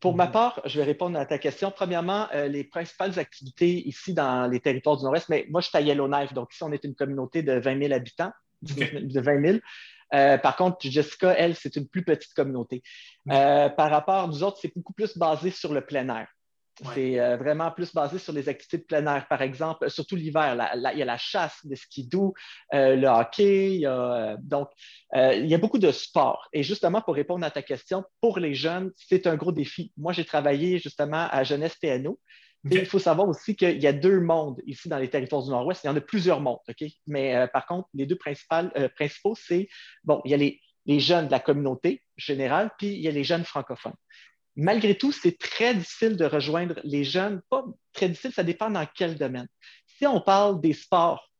Pour ma part, je vais répondre à ta question. Premièrement, euh, les principales activités ici dans les territoires du Nord-Ouest, mais moi, je suis à Yellowknife, donc ici, on est une communauté de 20 000 habitants, de 20 000. Euh, par contre, Jessica, elle, c'est une plus petite communauté. Euh, par rapport nous autres, c'est beaucoup plus basé sur le plein air. Ouais. C'est euh, vraiment plus basé sur les activités de plein air. Par exemple, euh, surtout l'hiver, il y a la chasse, le skidoo, euh, le hockey. il y a, euh, donc, il y a beaucoup de sports. Et justement, pour répondre à ta question, pour les jeunes, c'est un gros défi. Moi, j'ai travaillé justement à Jeunesse TNO. OK. Et il faut savoir aussi qu'il y a deux mondes ici dans les territoires du Nord-Ouest. Il y en a plusieurs mondes, OK? Mais euh, par contre, les deux principales, euh, principaux, c'est, bon, il y a les, les jeunes de la communauté générale, puis il y a les jeunes francophones. Malgré tout, c'est très difficile de rejoindre les jeunes. Pas très difficile, ça dépend dans quel domaine. Si on parle des sports,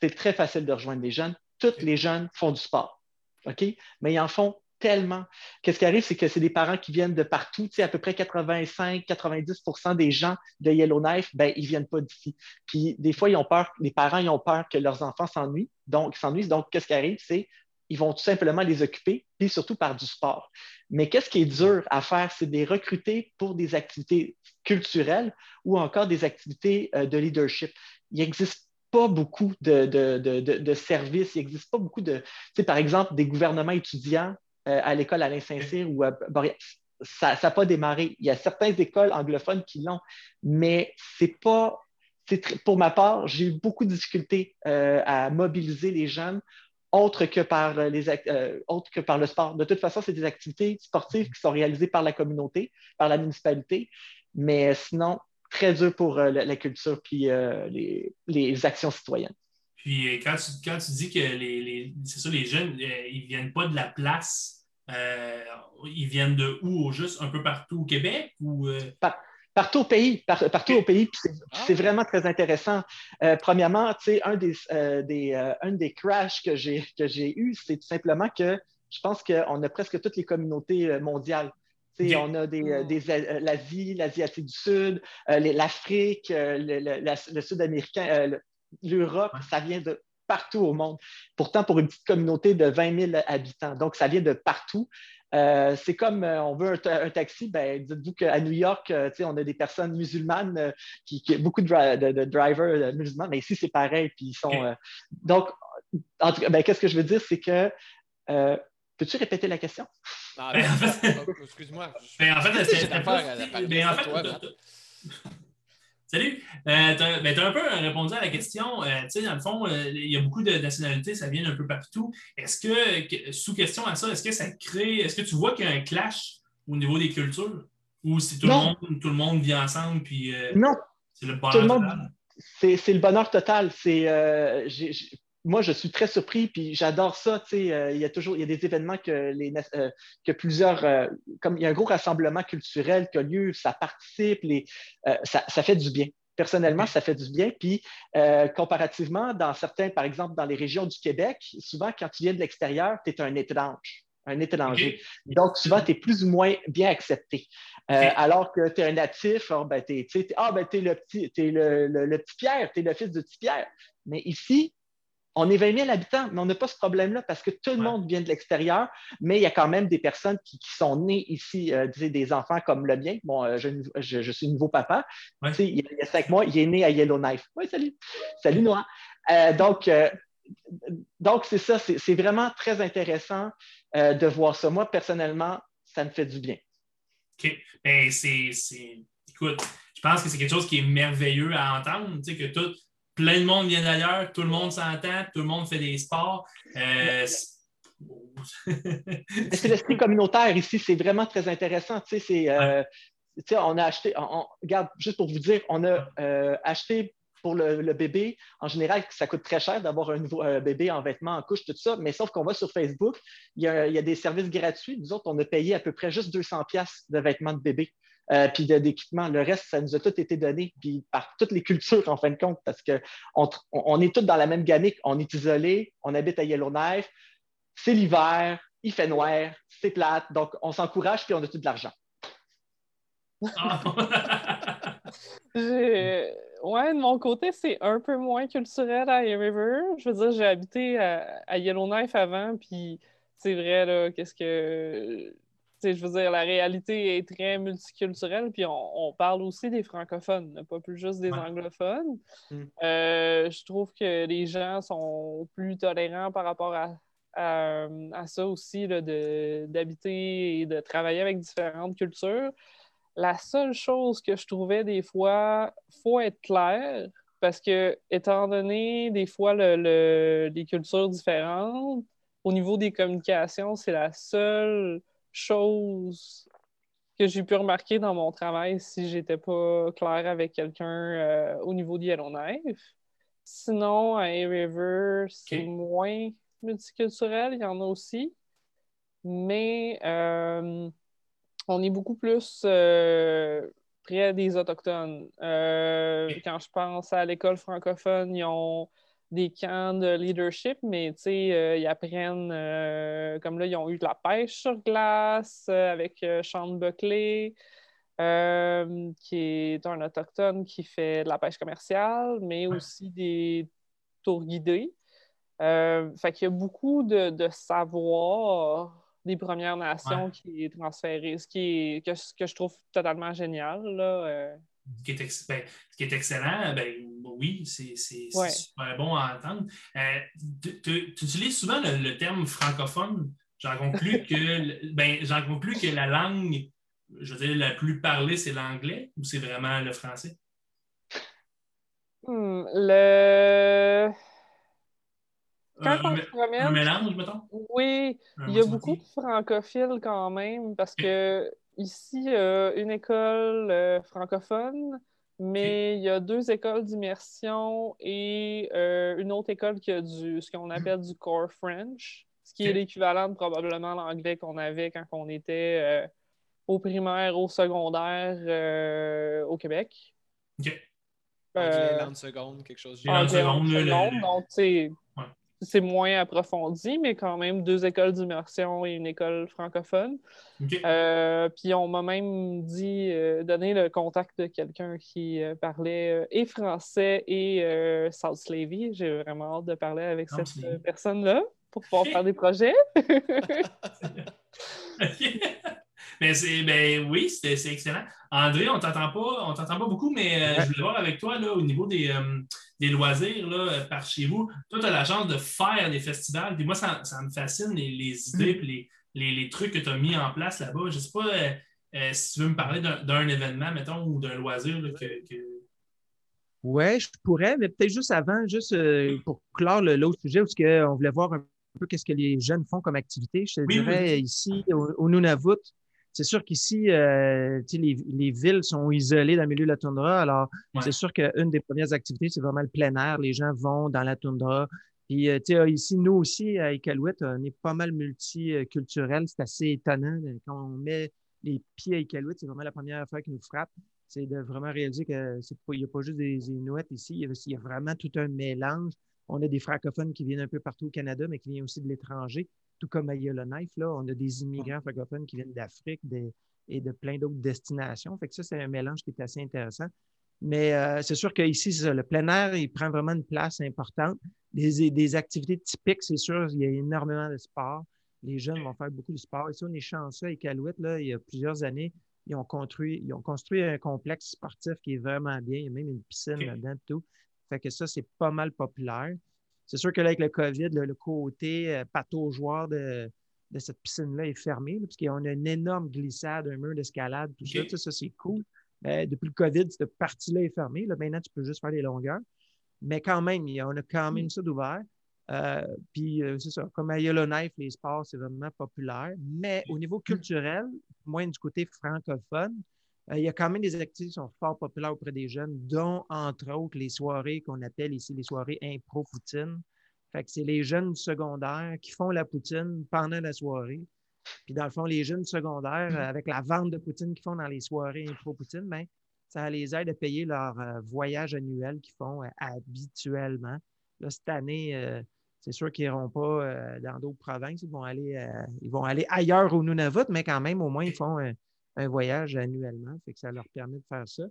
c'est très facile de rejoindre les jeunes. Tous les jeunes font du sport. OK? Mais ils en font tellement. Qu'est-ce qui arrive, c'est que c'est des parents qui viennent de partout. Tu sais, à peu près 85-90% des gens de Yellowknife, ben, ils ne viennent pas d'ici. Puis des fois, ils ont peur, les parents ils ont peur que leurs enfants s'ennuient. Donc, s'ennuient. Donc, qu'est-ce qui arrive, c'est ils vont tout simplement les occuper, puis surtout par du sport. Mais qu'est-ce qui est dur à faire, c'est de les recruter pour des activités culturelles ou encore des activités euh, de leadership. Il n'existe pas beaucoup de, de, services, il n'existe pas beaucoup de, tu sais, par exemple, des gouvernements étudiants euh, à l'école Alain Saint-Cyr ou à ça n'a pas démarré. Il y a certaines écoles anglophones qui l'ont, mais c'est pas. Pour ma part, j'ai eu beaucoup de difficultés euh, à mobiliser les jeunes autre que, par les, euh, que par le sport. De toute façon, c'est des activités sportives qui sont réalisées par la communauté, par la municipalité, mais sinon, très dur pour la, culture puis les, actions citoyennes. Puis quand tu, quand tu dis que les, c'est ça, les jeunes, ils ne viennent pas de la place euh, ils viennent de où, juste un peu partout au Québec ou euh? Partout au pays, partout au pays, c'est ah. vraiment très intéressant. Euh, premièrement, un des, des un des crashs que j'ai eu, c'est tout simplement que je pense qu'on a presque toutes les communautés mondiales. On a des, des l'Asie, l'Asiatique du Sud, l'Afrique, le, Sud-Américain, l'Europe, ça vient de partout au monde. Pourtant, pour une petite communauté de 20 000 habitants. Donc, ça vient de partout. Euh, c'est comme euh, on veut un, taxi, ben, dites-vous qu'à New York, euh, on a des personnes musulmanes, qui, beaucoup de, drivers musulmans, mais ici c'est pareil. Puis ils sont, donc, en tout cas, ben, qu'est-ce que je veux dire, c'est que Peux-tu répéter la question? Ah, ben, excuse-moi. Ben, en fait, c'est Salut! Euh, tu as, ben, un peu répondu à la question. Euh, tu sais, dans le fond, euh, il y a beaucoup de nationalités, ça vient un peu partout. Est-ce que, sous question à ça, est-ce que ça crée, est-ce que tu vois qu'il y a un clash au niveau des cultures? Ou si tout, le monde, tout le monde vit ensemble, puis non. c'est le bonheur total? C'est le bonheur total. C'est, moi, je suis très surpris, puis j'adore ça. Euh, il y a toujours il y a des événements que, les, euh, que plusieurs, euh, comme il y a un gros rassemblement culturel qui a lieu, ça participe, les, ça, ça, fait du bien. Personnellement, ça fait du bien. Puis, comparativement, dans certains, par exemple, dans les régions du Québec, souvent, quand tu viens de l'extérieur, tu es un étrange, un étranger. Donc, souvent, tu es plus ou moins bien accepté. alors que tu es un natif, oh, ben, tu es, ah, ben, es le petit, es le, le petit Pierre, tu es le fils de petit Pierre. Mais ici, on est 20 000 habitants, mais on n'a pas ce problème-là parce que tout le monde vient de l'extérieur, mais il y a quand même des personnes qui, sont nées ici, euh, des enfants comme le mien. Bon, euh, je, suis nouveau papa. Il, y a cinq mois, il est né à Yellowknife. Oui, salut. Salut, Noah. Euh, donc, donc c'est ça, c'est vraiment très intéressant de voir ça. Moi, personnellement, ça me fait du bien. OK. Ben, c'est. Écoute, je pense que c'est quelque chose qui est merveilleux à entendre, tu sais, que tout plein de monde vient d'ailleurs, tout le monde s'entend, tout le monde fait des sports. Euh, c'est l'esprit communautaire ici, c'est vraiment très intéressant? Tu sais, euh, on a acheté, regarde, juste pour vous dire, on a euh, acheté pour le, bébé, en général, ça coûte très cher d'avoir un nouveau bébé en vêtements, en couche, tout ça, mais sauf qu'on va sur Facebook, il y, a, il y, a, des services gratuits. Nous autres, on a payé à peu près juste 200 pièces de vêtements de bébé. Euh, puis d'équipement. Le reste, ça nous a tout été donné, puis par toutes les cultures, en fin de compte, parce qu'on on est tous dans la même gamique. On est isolés, on habite à Yellowknife, c'est l'hiver, il fait noir, c'est plate, donc on s'encourage, puis on a tout de l'argent. ouais, de mon côté, c'est un peu moins culturel à River. Je veux dire, j'ai habité à, à Yellowknife avant, puis c'est vrai, là, qu'est-ce que je veux dire, la réalité est très multiculturelle, puis on, parle aussi des francophones, pas plus juste des anglophones. Mm. Euh, je trouve que les gens sont plus tolérants par rapport à, à, ça aussi, d'habiter et de travailler avec différentes cultures. La seule chose que je trouvais des fois, faut être clair, parce que, étant donné des fois le, les cultures différentes, au niveau des communications, c'est la seule chose que j'ai pu remarquer dans mon travail si j'étais pas clair avec quelqu'un euh, au niveau de Yellowknife. Sinon, à A-River, c'est moins multiculturel, il y en a aussi. Mais euh, on est beaucoup plus euh, près des Autochtones. Quand je pense à l'école francophone, ils ont des camps de leadership, mais ils apprennent, comme là, ils ont eu de la pêche sur glace avec Sean Buckley. qui est un autochtone qui fait de la pêche commerciale, mais aussi des tours guidés. fait qu'il y a beaucoup de, de savoir des Premières Nations qui est transféré, ce qui est, que, que je trouve totalement génial. Là, euh. ce, qui est ben, ce, qui est excellent, ben, oui, c'est super bon à entendre. Euh, tu utilises souvent le, terme francophone? J'en conclus que ben, j'en conclus que la langue, je veux dire, la plus parlée, c'est l'anglais ou c'est vraiment le français? Hmm, le quand on se promène. Un mélange, mettons? Oui, il y a beaucoup de francophiles quand même, parce que ici, une école euh, francophone, mais il y a deux écoles d'immersion et euh, une autre école qui a du, ce qu'on appelle du core French, ce qui est l'équivalent de probablement l'anglais qu'on avait quand on était euh, au primaire, au secondaire au Québec. OK. Anglais, langue seconde, quelque chose. Langue seconde, donc, c'est c'est moins approfondi, mais quand même deux écoles d'immersion et une école francophone. Euh, puis on m'a même dit, euh, donner le contact de quelqu'un qui euh, parlait et français et South Slavey. J'ai vraiment hâte de parler avec cette personne-là pour pouvoir faire des projets. Mais c'est, ben oui, c'est excellent. André, on t'entend pas, on t'entend pas beaucoup, mais je voulais voir avec toi là, au niveau des, des loisirs là, euh, par chez vous. Toi, tu as la chance de faire des festivals. Puis moi, ça, me fascine les, idées et les, trucs que tu as mis en place là-bas. Je ne sais pas euh, euh, si tu veux me parler d'un événement, mettons, ou d'un loisir que, Oui, je pourrais, mais peut-être juste avant, juste pour clore l'autre sujet, parce qu'on voulait voir un peu qu'est-ce que les jeunes font comme activité. Je te dirais ici, au Nunavut, c'est sûr qu'ici, euh, les, villes sont isolées dans le milieu de la toundra. Alors, c'est sûr qu'une des premières activités, c'est vraiment le plein air. Les gens vont dans la toundra. Puis, euh, sais, ici, nous aussi, à Iqaluit, on est pas mal multiculturel. C'est assez étonnant. Quand on met les pieds à Iqaluit, c'est vraiment la première affaire qui nous frappe. C'est de vraiment réaliser qu'il n'y a pas juste des Inuits ici. Il y, a, vraiment tout un mélange. On a des francophones qui viennent un peu partout au Canada, mais qui viennent aussi de l'étranger tout comme à Yellowknife, là, on a des immigrants francophones qui viennent d'Afrique et de plein d'autres destinations. Fait que ça, c'est un mélange qui est assez intéressant. Mais euh, c'est sûr qu'ici, le plein air, il prend vraiment une place importante. Des, des activités typiques, c'est sûr, il y a énormément de sport. Les jeunes vont faire beaucoup de sport. Ici, on est chanceux avec Alouette, là, il y a plusieurs années, ils ont construit, ils ont construit un complexe sportif qui est vraiment bien. Il y a même une piscine là-dedans, tout. Fait que ça, c'est pas mal populaire. C'est sûr que là, avec le COVID, le côté euh, de, de cette piscine-là est fermé, parce qu'on a une énorme glissade, un mur d'escalade, tout ça. Ça, c'est cool. Mais depuis le COVID, cette partie-là est fermée. Là, maintenant, tu peux juste faire les longueurs. Mais quand même, on a quand même ça d'ouvert. Euh, puis, euh, c'est ça. Comme à Yellowknife, les sports, c'est vraiment populaire. Mais au niveau culturel, moins du côté francophone, euh, il y a quand même des activités qui sont fort populaires auprès des jeunes, dont, entre autres, les soirées qu'on appelle ici les soirées impro-poutine. Fait que c'est les jeunes secondaires qui font la poutine pendant la soirée. Puis dans le fond, les jeunes secondaires, mm-hmm. avec la vente de poutine qu'ils font dans les soirées impro-poutine, ben, ça les aide à payer leur euh, voyage annuel qu'ils font euh, habituellement. Là, cette année, c'est sûr qu'ils n'iront pas dans d'autres provinces. Ils vont, aller, ils vont aller ailleurs au Nunavut, mais quand même, au moins, ils font un voyage annuellement. Fait que ça leur permet de faire ça.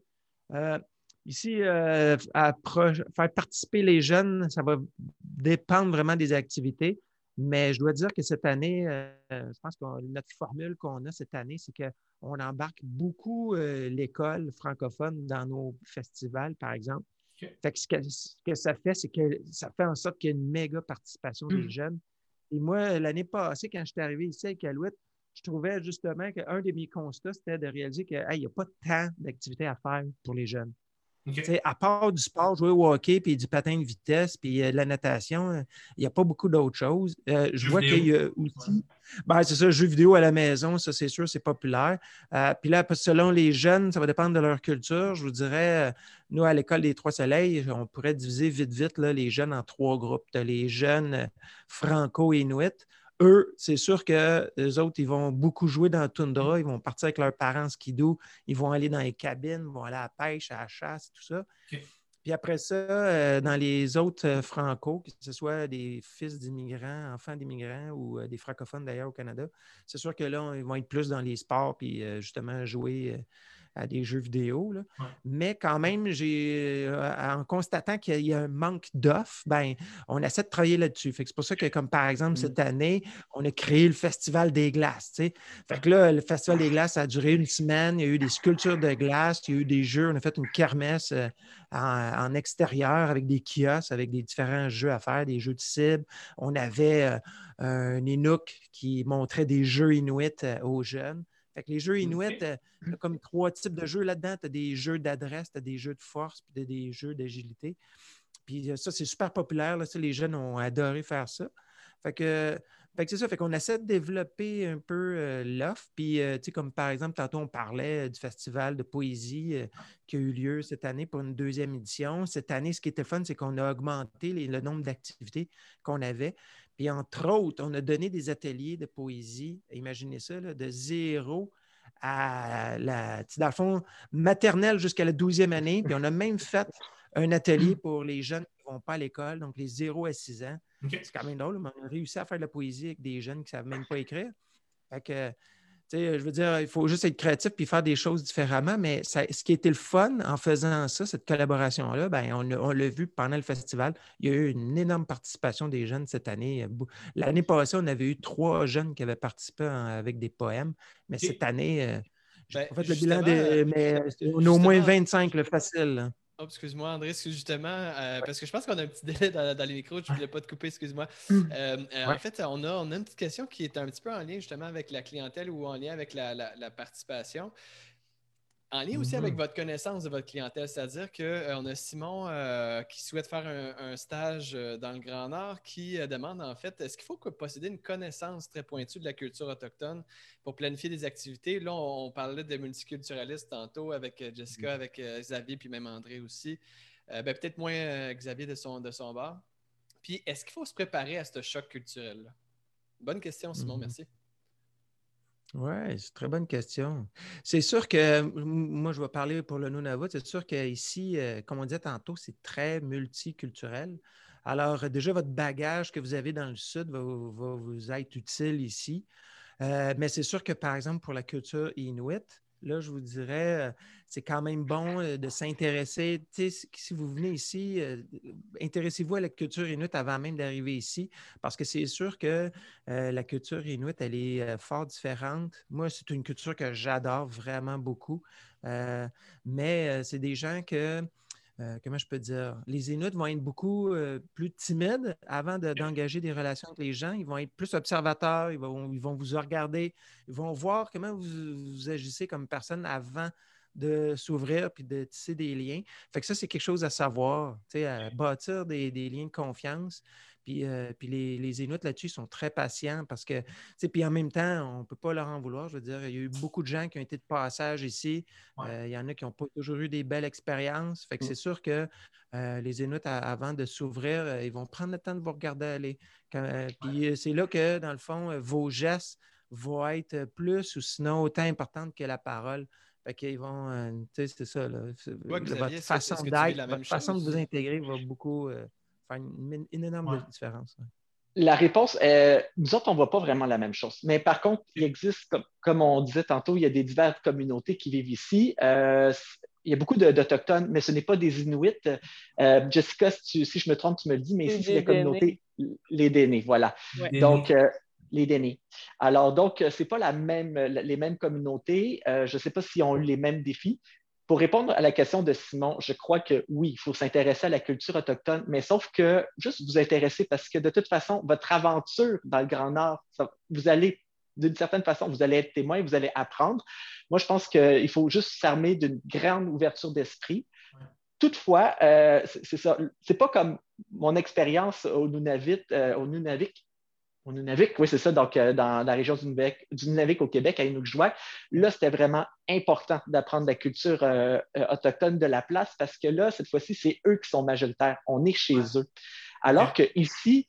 Euh, ici, euh, faire participer les jeunes, ça va dépendre vraiment des activités. Mais je dois dire que cette année, euh, je pense que notre formule qu'on a cette année, c'est qu'on embarque beaucoup l'école francophone dans nos festivals, par exemple. Fait que ce, que ça fait, c'est que ça fait en sorte qu'il y a une méga participation des mmh. jeunes. Et moi, l'année passée, quand je suis arrivé ici à Calouette, je trouvais justement qu'un de mes constats, c'était de réaliser qu'il n'y a pas tant d'activités à faire pour les jeunes. À part du sport, jouer au hockey, puis du patin de vitesse, puis euh, de la natation, euh, il n'y a pas beaucoup d'autres choses. Euh, je vois qu'il y a aussi. Ben, c'est ça, jeux vidéo à la maison, ça c'est sûr, c'est populaire. puis là, selon les jeunes, ça va dépendre de leur culture. Je vous dirais, nous, à l'école des Trois Soleils, on pourrait diviser vite, vite là, les jeunes en trois groupes. les jeunes franco-inuits eux, c'est sûr que les autres, ils vont beaucoup jouer dans la toundra, ils vont partir avec leurs parents skidoo, ils vont aller dans les cabines, ils vont aller à la pêche, à la chasse, tout ça. Puis après ça, euh, dans les autres euh, franco, que ce soit des fils d'immigrants, enfants d'immigrants ou euh, des francophones d'ailleurs au Canada, c'est sûr que là, ils vont être plus dans les sports puis justement jouer à des jeux vidéo. Mais quand même, j'ai euh, en constatant qu'il y a un manque d'offres, ben, on essaie de travailler là-dessus. C'est pour ça que, comme par exemple, cette mmh. année, on a créé le Festival des glaces. Fait que là, le Festival des glaces a duré une semaine. Il y a eu des sculptures de glace, il y a eu des jeux. On a fait une kermesse euh, en, extérieur avec des kiosques, avec des différents jeux à faire, des jeux de cible. On avait euh, un Inuk qui montrait des jeux inuits aux jeunes. Fait que les jeux Inuit, euh, tu as comme trois types de jeux là-dedans. Tu as des jeux d'adresse, tu as des jeux de force, puis des jeux d'agilité. Puis euh, ça, c'est super populaire. Là, les jeunes ont adoré faire ça. Fait que, c'est ça. Fait qu'on essaie de développer un peu euh, l'offre. Puis, tu sais, comme par exemple, tantôt, on parlait du festival de poésie qui a eu lieu cette année pour une deuxième édition. Cette année, ce qui était fun, c'est qu'on a augmenté le nombre d'activités qu'on avait. Puis entre autres, on a donné des ateliers de poésie, imaginez ça, de zéro à la, dans le fond, maternelle jusqu'à la douzième année. Puis on a même fait un atelier pour les jeunes qui ne vont pas à l'école, donc les 0 à 6 ans. C'est quand même drôle, mais on a réussi à faire de la poésie avec des jeunes qui ne savent même pas écrire. Fait que je veux dire, il faut juste être créatif puis faire des choses différemment. Mais ce qui était le fun en faisant ça, cette collaboration-là, ben, on, l'a vu pendant le festival. Il y a eu une énorme participation des jeunes cette année. L'année passée, on avait eu trois jeunes qui avaient participé avec des poèmes. Mais cette année, euh, ben, fait le bilan des. Mais on a au moins 25, le facile. Oh, excuse-moi, André, justement, euh, parce que je pense qu'on a un petit délai dans, les micros, je ne voulais pas te couper, excuse-moi. Hmm. Euh, euh, en fait, on a, on a une petite question qui est un petit peu en lien justement avec la clientèle ou en lien avec la participation. En lien aussi avec mm-hmm. votre connaissance de votre clientèle, c'est-à-dire qu'on euh, a Simon euh, qui souhaite faire un, stage euh, dans le Grand Nord qui demande en fait est-ce qu'il faut posséder une connaissance très pointue de la culture autochtone pour planifier des activités? Là, on, parlait de multiculturalistes tantôt avec Jessica, mm-hmm. avec Xavier, puis même André aussi. Ben, peut-être moins Xavier de son, de son bar. Puis est-ce qu'il faut se préparer à ce choc culturel-là? Bonne question, Simon, mm-hmm. merci. Oui, c'est une très bonne question. C'est sûr que moi, je vais parler pour le Nunavut. C'est sûr qu'ici, euh, comme on disait tantôt, c'est très multiculturel. Alors, déjà, votre bagage que vous avez dans le Sud va, vous être utile ici. Euh, mais c'est sûr que, par exemple, pour la culture inuit, là, je vous dirais, euh, c'est quand même bon euh, de s'intéresser. Si vous venez ici, euh, intéressez-vous à la culture inuit avant même d'arriver ici, parce que c'est sûr que la culture inuit, elle est fort différente. Moi, c'est une culture que j'adore vraiment beaucoup, mais c'est des gens que euh, comment je peux dire, les Inuits vont être beaucoup euh, plus timides avant d'engager des relations avec les gens. Ils vont être plus observateurs, ils vont, ils vont vous regarder, ils vont voir comment vous, agissez comme personne avant de s'ouvrir puis de tisser des liens. Fait que ça, c'est quelque chose à savoir, à bâtir des, des liens de confiance. Puis, euh, puis les, les Inuits là-dessus sont très patients parce que, puis en même temps, on ne peut pas leur en vouloir. Je veux dire, il y a eu beaucoup de gens qui ont été de passage ici. Euh, il y en a qui n'ont pas toujours eu des belles expériences. Fait que mmh. c'est sûr que euh, les Inuits, avant de s'ouvrir, ils vont prendre le temps de vous regarder aller. puis c'est là que, dans le fond, vos gestes vont être plus ou sinon autant importantes que la parole. Fait qu'ils vont, tu sais, c'est ça. votre façon d'être, votre façon de vous intégrer va beaucoup une, énorme différence. La réponse est, nous autres, on ne voit pas vraiment la même chose. Mais par contre, il existe, comme, on disait tantôt, il y a des diverses communautés qui vivent ici. Euh, il y a beaucoup d'Autochtones, mais ce n'est pas des Inuits. Euh, Jessica, si, je me trompe, tu me le dis, mais ici, c'est la communauté, les Dénés, voilà. Donc, euh, les Dénés. Alors, donc, ce n'est pas la même, les mêmes communautés. je ne sais pas s'ils ont eu les mêmes défis, pour répondre à la question de Simon, je crois que oui, il faut s'intéresser à la culture autochtone, mais sauf que juste vous intéresser parce que de toute façon, votre aventure dans le Grand Nord, vous allez, d'une certaine façon, vous allez être témoin, vous allez apprendre. Moi, je pense qu'il faut juste s'armer d'une grande ouverture d'esprit. Toutefois, euh, c'est ça. C'est pas comme mon expérience au euh, au Nunavik au Nunavik, oui, c'est ça, donc euh, dans, la région du Nunavik, au Québec, à Inukjuak. Là, c'était vraiment important d'apprendre la culture euh, euh, autochtone de la place parce que là, cette fois-ci, c'est eux qui sont majoritaires. On est chez eux. Alors qu'ici,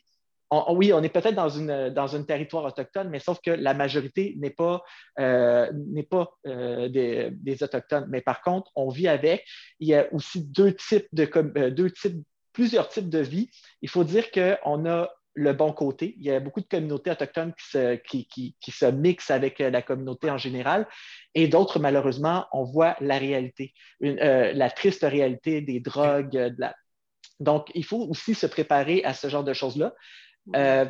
oui, on est peut-être dans, une, dans un territoire autochtone, mais sauf que la majorité n'est pas, euh, n'est pas euh, des, Autochtones. Mais par contre, on vit avec. Il y a aussi deux types de, deux types, plusieurs types de vie. Il faut dire qu'on a le bon côté. Il y a beaucoup de communautés autochtones qui se, qui, se mixent avec la communauté en général. Et d'autres, malheureusement, on voit la réalité, la triste réalité des drogues. De la... Donc, il faut aussi se préparer à ce genre de choses-là. Euh,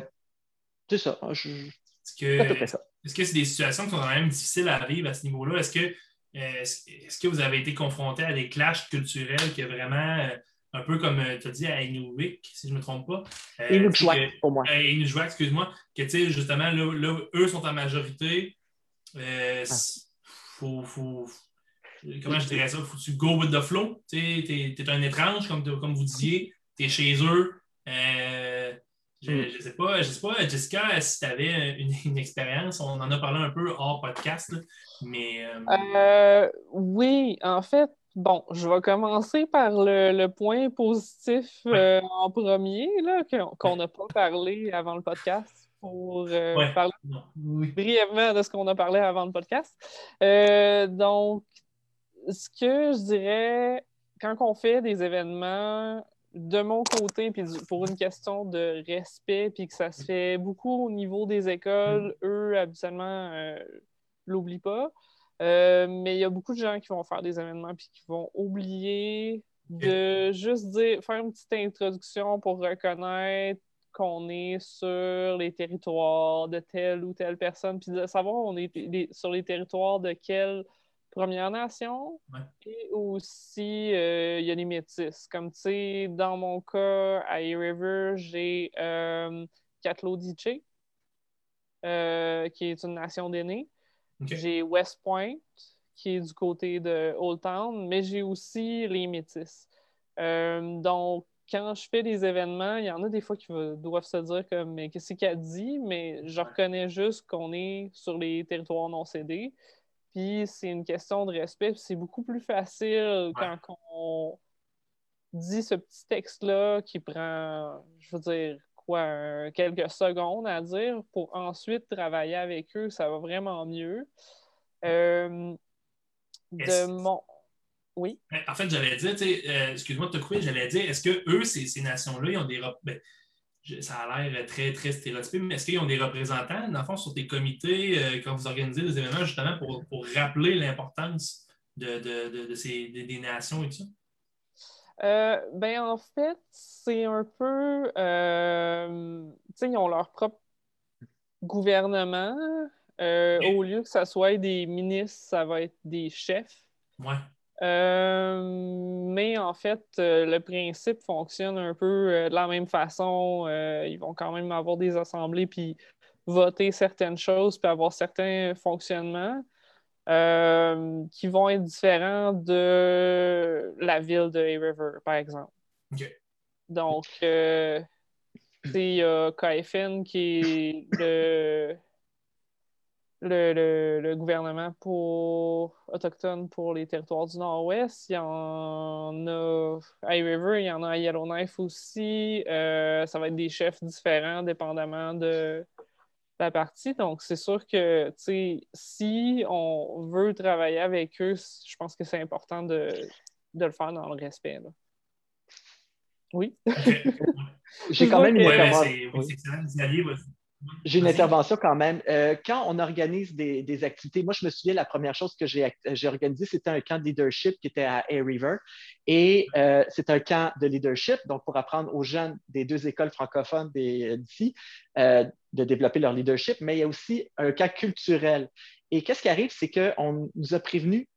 c'est ça. Est-ce que c'est des situations qui sont quand même difficiles à vivre à ce niveau-là? Est-ce que, euh, est-ce que vous avez été confronté à des clashs culturels qui vraiment, euh, un peu comme tu as dit à Inuvik, si je ne me trompe pas? Inukjuak, pour moi. Inukjuak, excuse-moi. Que, tu sais, justement, là, eux sont en majorité. Ah. faut, faut, comment je dirais ça? Faut tu go with the flow? Tu es, un étrange, comme, comme vous disiez. Tu es chez eux. Je ne sais, pas, sais pas, Jessica, si tu avais une, expérience, on en a parlé un peu hors podcast, mais. Euh, euh, oui, en fait, bon, je vais commencer par le, point positif euh, en premier, qu'on n'a pas parlé avant le podcast, pour parler brièvement de ce qu'on a parlé avant le podcast. donc, ce que je dirais, quand on fait des événements de mon côté, puis pour une question de respect, puis que ça se fait beaucoup au niveau des écoles, mm. eux, habituellement, euh, l'oublient pas. Euh, mais il y a beaucoup de gens qui vont faire des événements puis qui vont oublier de juste dire, faire une petite introduction pour reconnaître qu'on est sur les territoires de telle ou telle personne, puis de savoir on est sur les territoires de quelle Première Nation. Et aussi, euh, il y a les métis. Comme tu sais, dans mon cas, à E-River, j'ai euh, euh, qui est une nation d'aînés. J'ai West Point, qui est du côté de Old Town, mais j'ai aussi les métis. Euh, donc, quand je fais des événements, il y en a des fois qui doivent se dire comme mais qu'est-ce qu'elle dit, mais je reconnais juste qu'on est sur les territoires non cédés. Puis c'est une question de respect. C'est beaucoup plus facile quand on dit ce petit texte-là qui prend, je veux dire, quoi, quelques secondes à dire pour ensuite travailler avec eux. Ça va vraiment mieux. Euh, de mon. Oui? Ben, en fait, j'allais dire, euh, excuse-moi de te couper, j'allais dire, est-ce que eux, ces, ces nations-là, ils ont des. Ben, ça a l'air très, très stéréotypé, mais est-ce qu'ils ont des représentants, dans le fond, sur des comités euh, quand vous organisez des événements, justement, pour, rappeler l'importance de, ces, des nations et tout ça? Euh, ben, en fait, c'est un peu. Euh, tu sais, ils ont leur propre gouvernement. Au lieu que ça soit des ministres, ça va être des chefs. Ouais. Euh, mais en fait, euh, le principe fonctionne un peu euh, de la même façon. ils vont quand même avoir des assemblées puis voter certaines choses puis avoir certains fonctionnements qui vont être différents de la ville de A-River, par exemple. Donc, c'est KFN qui est le le, gouvernement pour autochtone pour les territoires du Nord-Ouest. Il y en a à River, il y en a à Yellowknife aussi. Euh, ça va être des chefs différents dépendamment de la partie. Donc, c'est sûr que si on veut travailler avec eux, je pense que c'est important de, le faire dans le respect. Oui. J'ai quand même une j'ai une intervention quand même. Euh, quand on organise des, activités, moi, je me souviens, la première chose que j'ai organisée, c'était un camp de leadership qui était à Air River. Et euh, c'est un camp de leadership, donc pour apprendre aux jeunes des deux écoles francophones d'ici euh, de développer leur leadership, mais il y a aussi un camp culturel. Et qu'est-ce qui arrive, c'est qu'on nous a prévenus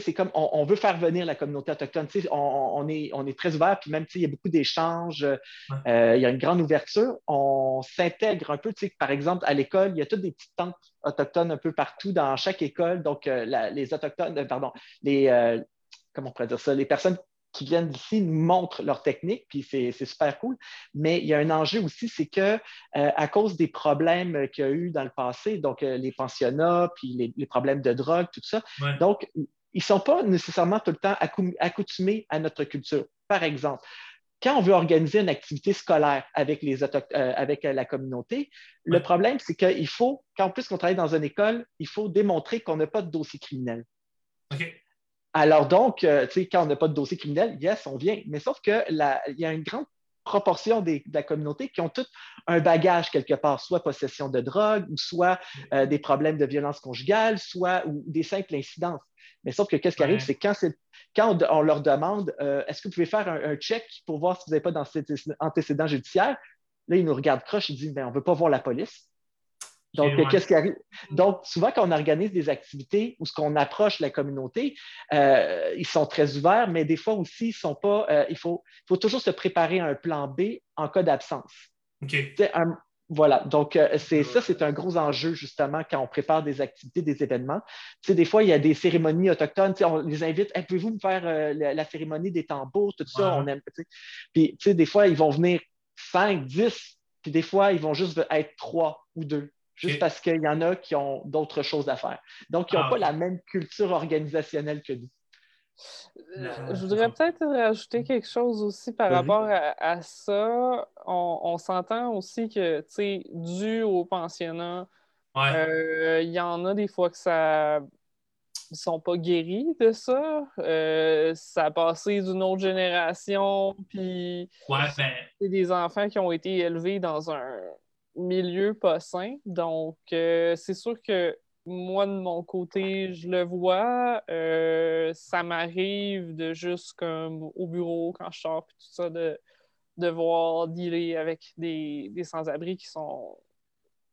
c'est comme on, veut faire venir la communauté autochtone. On, est, on est très ouvert, puis même il y a beaucoup d'échanges, euh, il y a une grande ouverture. On s'intègre un peu. Par exemple, à l'école, il y a toutes des petites tentes autochtones un peu partout dans chaque école. Donc, euh, les autochtones, euh, pardon, les, comment on pourrait dire ça, les personnes qui viennent d'ici nous montrent leur technique, puis c'est super cool. Mais il y a un enjeu aussi, c'est que à cause des problèmes qu'il y a eu dans le passé, donc les pensionnats, puis les, problèmes de drogue, tout ça, donc ils ne sont pas nécessairement tout le temps accoutumés à notre culture. Par exemple, quand on veut organiser une activité scolaire avec, les avec la communauté, le problème, c'est qu'il faut, quand plus qu'on travaille dans une école, il faut démontrer qu'on n'a pas de dossier criminel. Alors donc, tu sais, quand on n'a pas de dossier criminel, yes, on vient. Mais sauf qu'il y a une grande proportion de la communauté qui ont tout un bagage quelque part, soit possession de drogue, ou soit euh, des problèmes de violence conjugale, soit ou des simples incidences. Mais sauf que qu'est-ce qui arrive, c'est quand, quand on, leur demande euh, est-ce que vous pouvez faire un, check pour voir si vous n'avez pas d'antécédent judiciaire, là, ils nous regardent croche, ils disent ben, on ne veut pas voir la police. Donc, qu'est-ce qui arrive? Donc, souvent, quand on organise des activités ou ce qu'on approche la communauté, euh, ils sont très ouverts, mais des fois aussi, ils sont pas. Euh, il, faut, faut toujours se préparer à un plan B en cas d'absence. OK. voilà. Donc, euh, c'est ça, c'est un gros enjeu, justement, quand on prépare des activités, des événements. Tu des fois, il y a des cérémonies autochtones. on les invite pouvez-vous me faire la, cérémonie des tambours, tout ça, on aime. Puis, tu sais, des fois, ils vont venir 5, 10, puis des fois, ils vont juste être trois ou deux juste parce qu'il y en a qui ont d'autres choses à faire. Donc, ils n'ont ah, pas la même culture organisationnelle que nous. Euh, je voudrais peut-être rajouter quelque chose aussi par rapport à, ça. On, s'entend aussi que, tu sais, dû au pensionnat, euh, il y en a des fois que ça ne sont pas guéris de ça. Euh, ça a passé d'une autre génération, puis ben c'est des enfants qui ont été élevés dans un milieu pas sain. Donc, euh, c'est sûr que moi, de mon côté, je le vois. Euh, ça m'arrive de juste comme au bureau, quand je sors, puis tout ça, de devoir dealer avec des, des sans-abri qui sont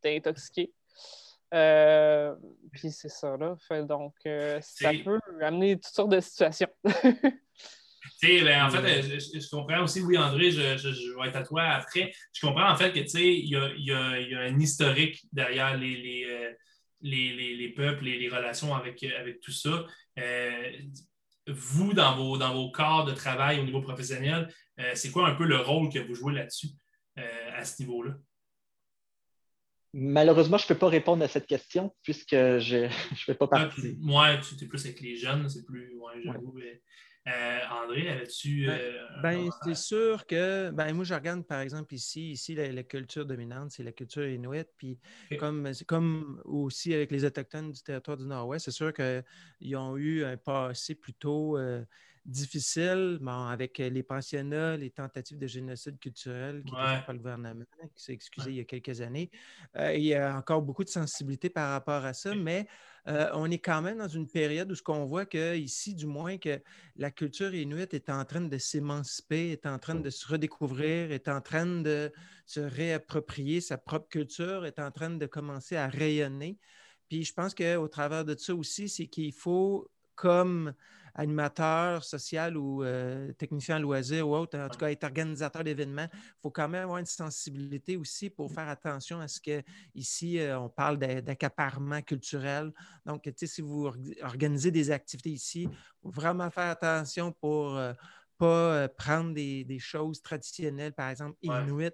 intoxiqués. Euh, puis c'est ça, là. donc, ça peut amener toutes sortes de situations. Ben, en fait, euh, je, comprends aussi, oui, André, je, vais être à toi après. Je comprends en fait que il y a, y, a, y a, un historique derrière les, les, euh, les, les peuples et les relations avec, avec tout ça. Euh, vous, dans vos, dans vos corps de travail au niveau professionnel, c'est quoi un peu le rôle que vous jouez là-dessus, à ce niveau-là? Malheureusement, je ne peux pas répondre à cette question puisque je ne fais pas ah, partie. Moi, tu es plus avec les jeunes, c'est plus. Ouais, j'avoue. Euh, André, avais-tu. Ben, euh, ben c'est sûr que. Ben, moi, je regarde, par exemple, ici, ici la, culture dominante, c'est la culture inuit. Puis, comme, comme aussi avec les Autochtones du territoire du Nord-Ouest, c'est sûr qu'ils ont eu un passé plutôt. Euh, difficile bon, avec les pensionnats, les tentatives de génocide culturel qui faites par le gouvernement, qui s'est excusé il y a quelques années. il y a encore beaucoup de sensibilité par rapport à ça, mais euh, on est quand même dans une période où ce qu'on voit que ici, du moins, que la culture inuite est en train de s'émanciper, est en train de se redécouvrir, est en train de se réapproprier sa propre culture, est en train de commencer à rayonner. Puis je pense qu'au travers de ça aussi, c'est qu'il faut, comme animateur social ou euh, technicien loisir ou autre, en tout cas être organisateur d'événements, il faut quand même avoir une sensibilité aussi pour faire attention à ce que ici, euh, on parle d'accaparement culturel. Donc, tu sais, si vous organisez des activités ici, faut vraiment faire attention pour ne euh, pas prendre des, choses traditionnelles, par exemple, inuit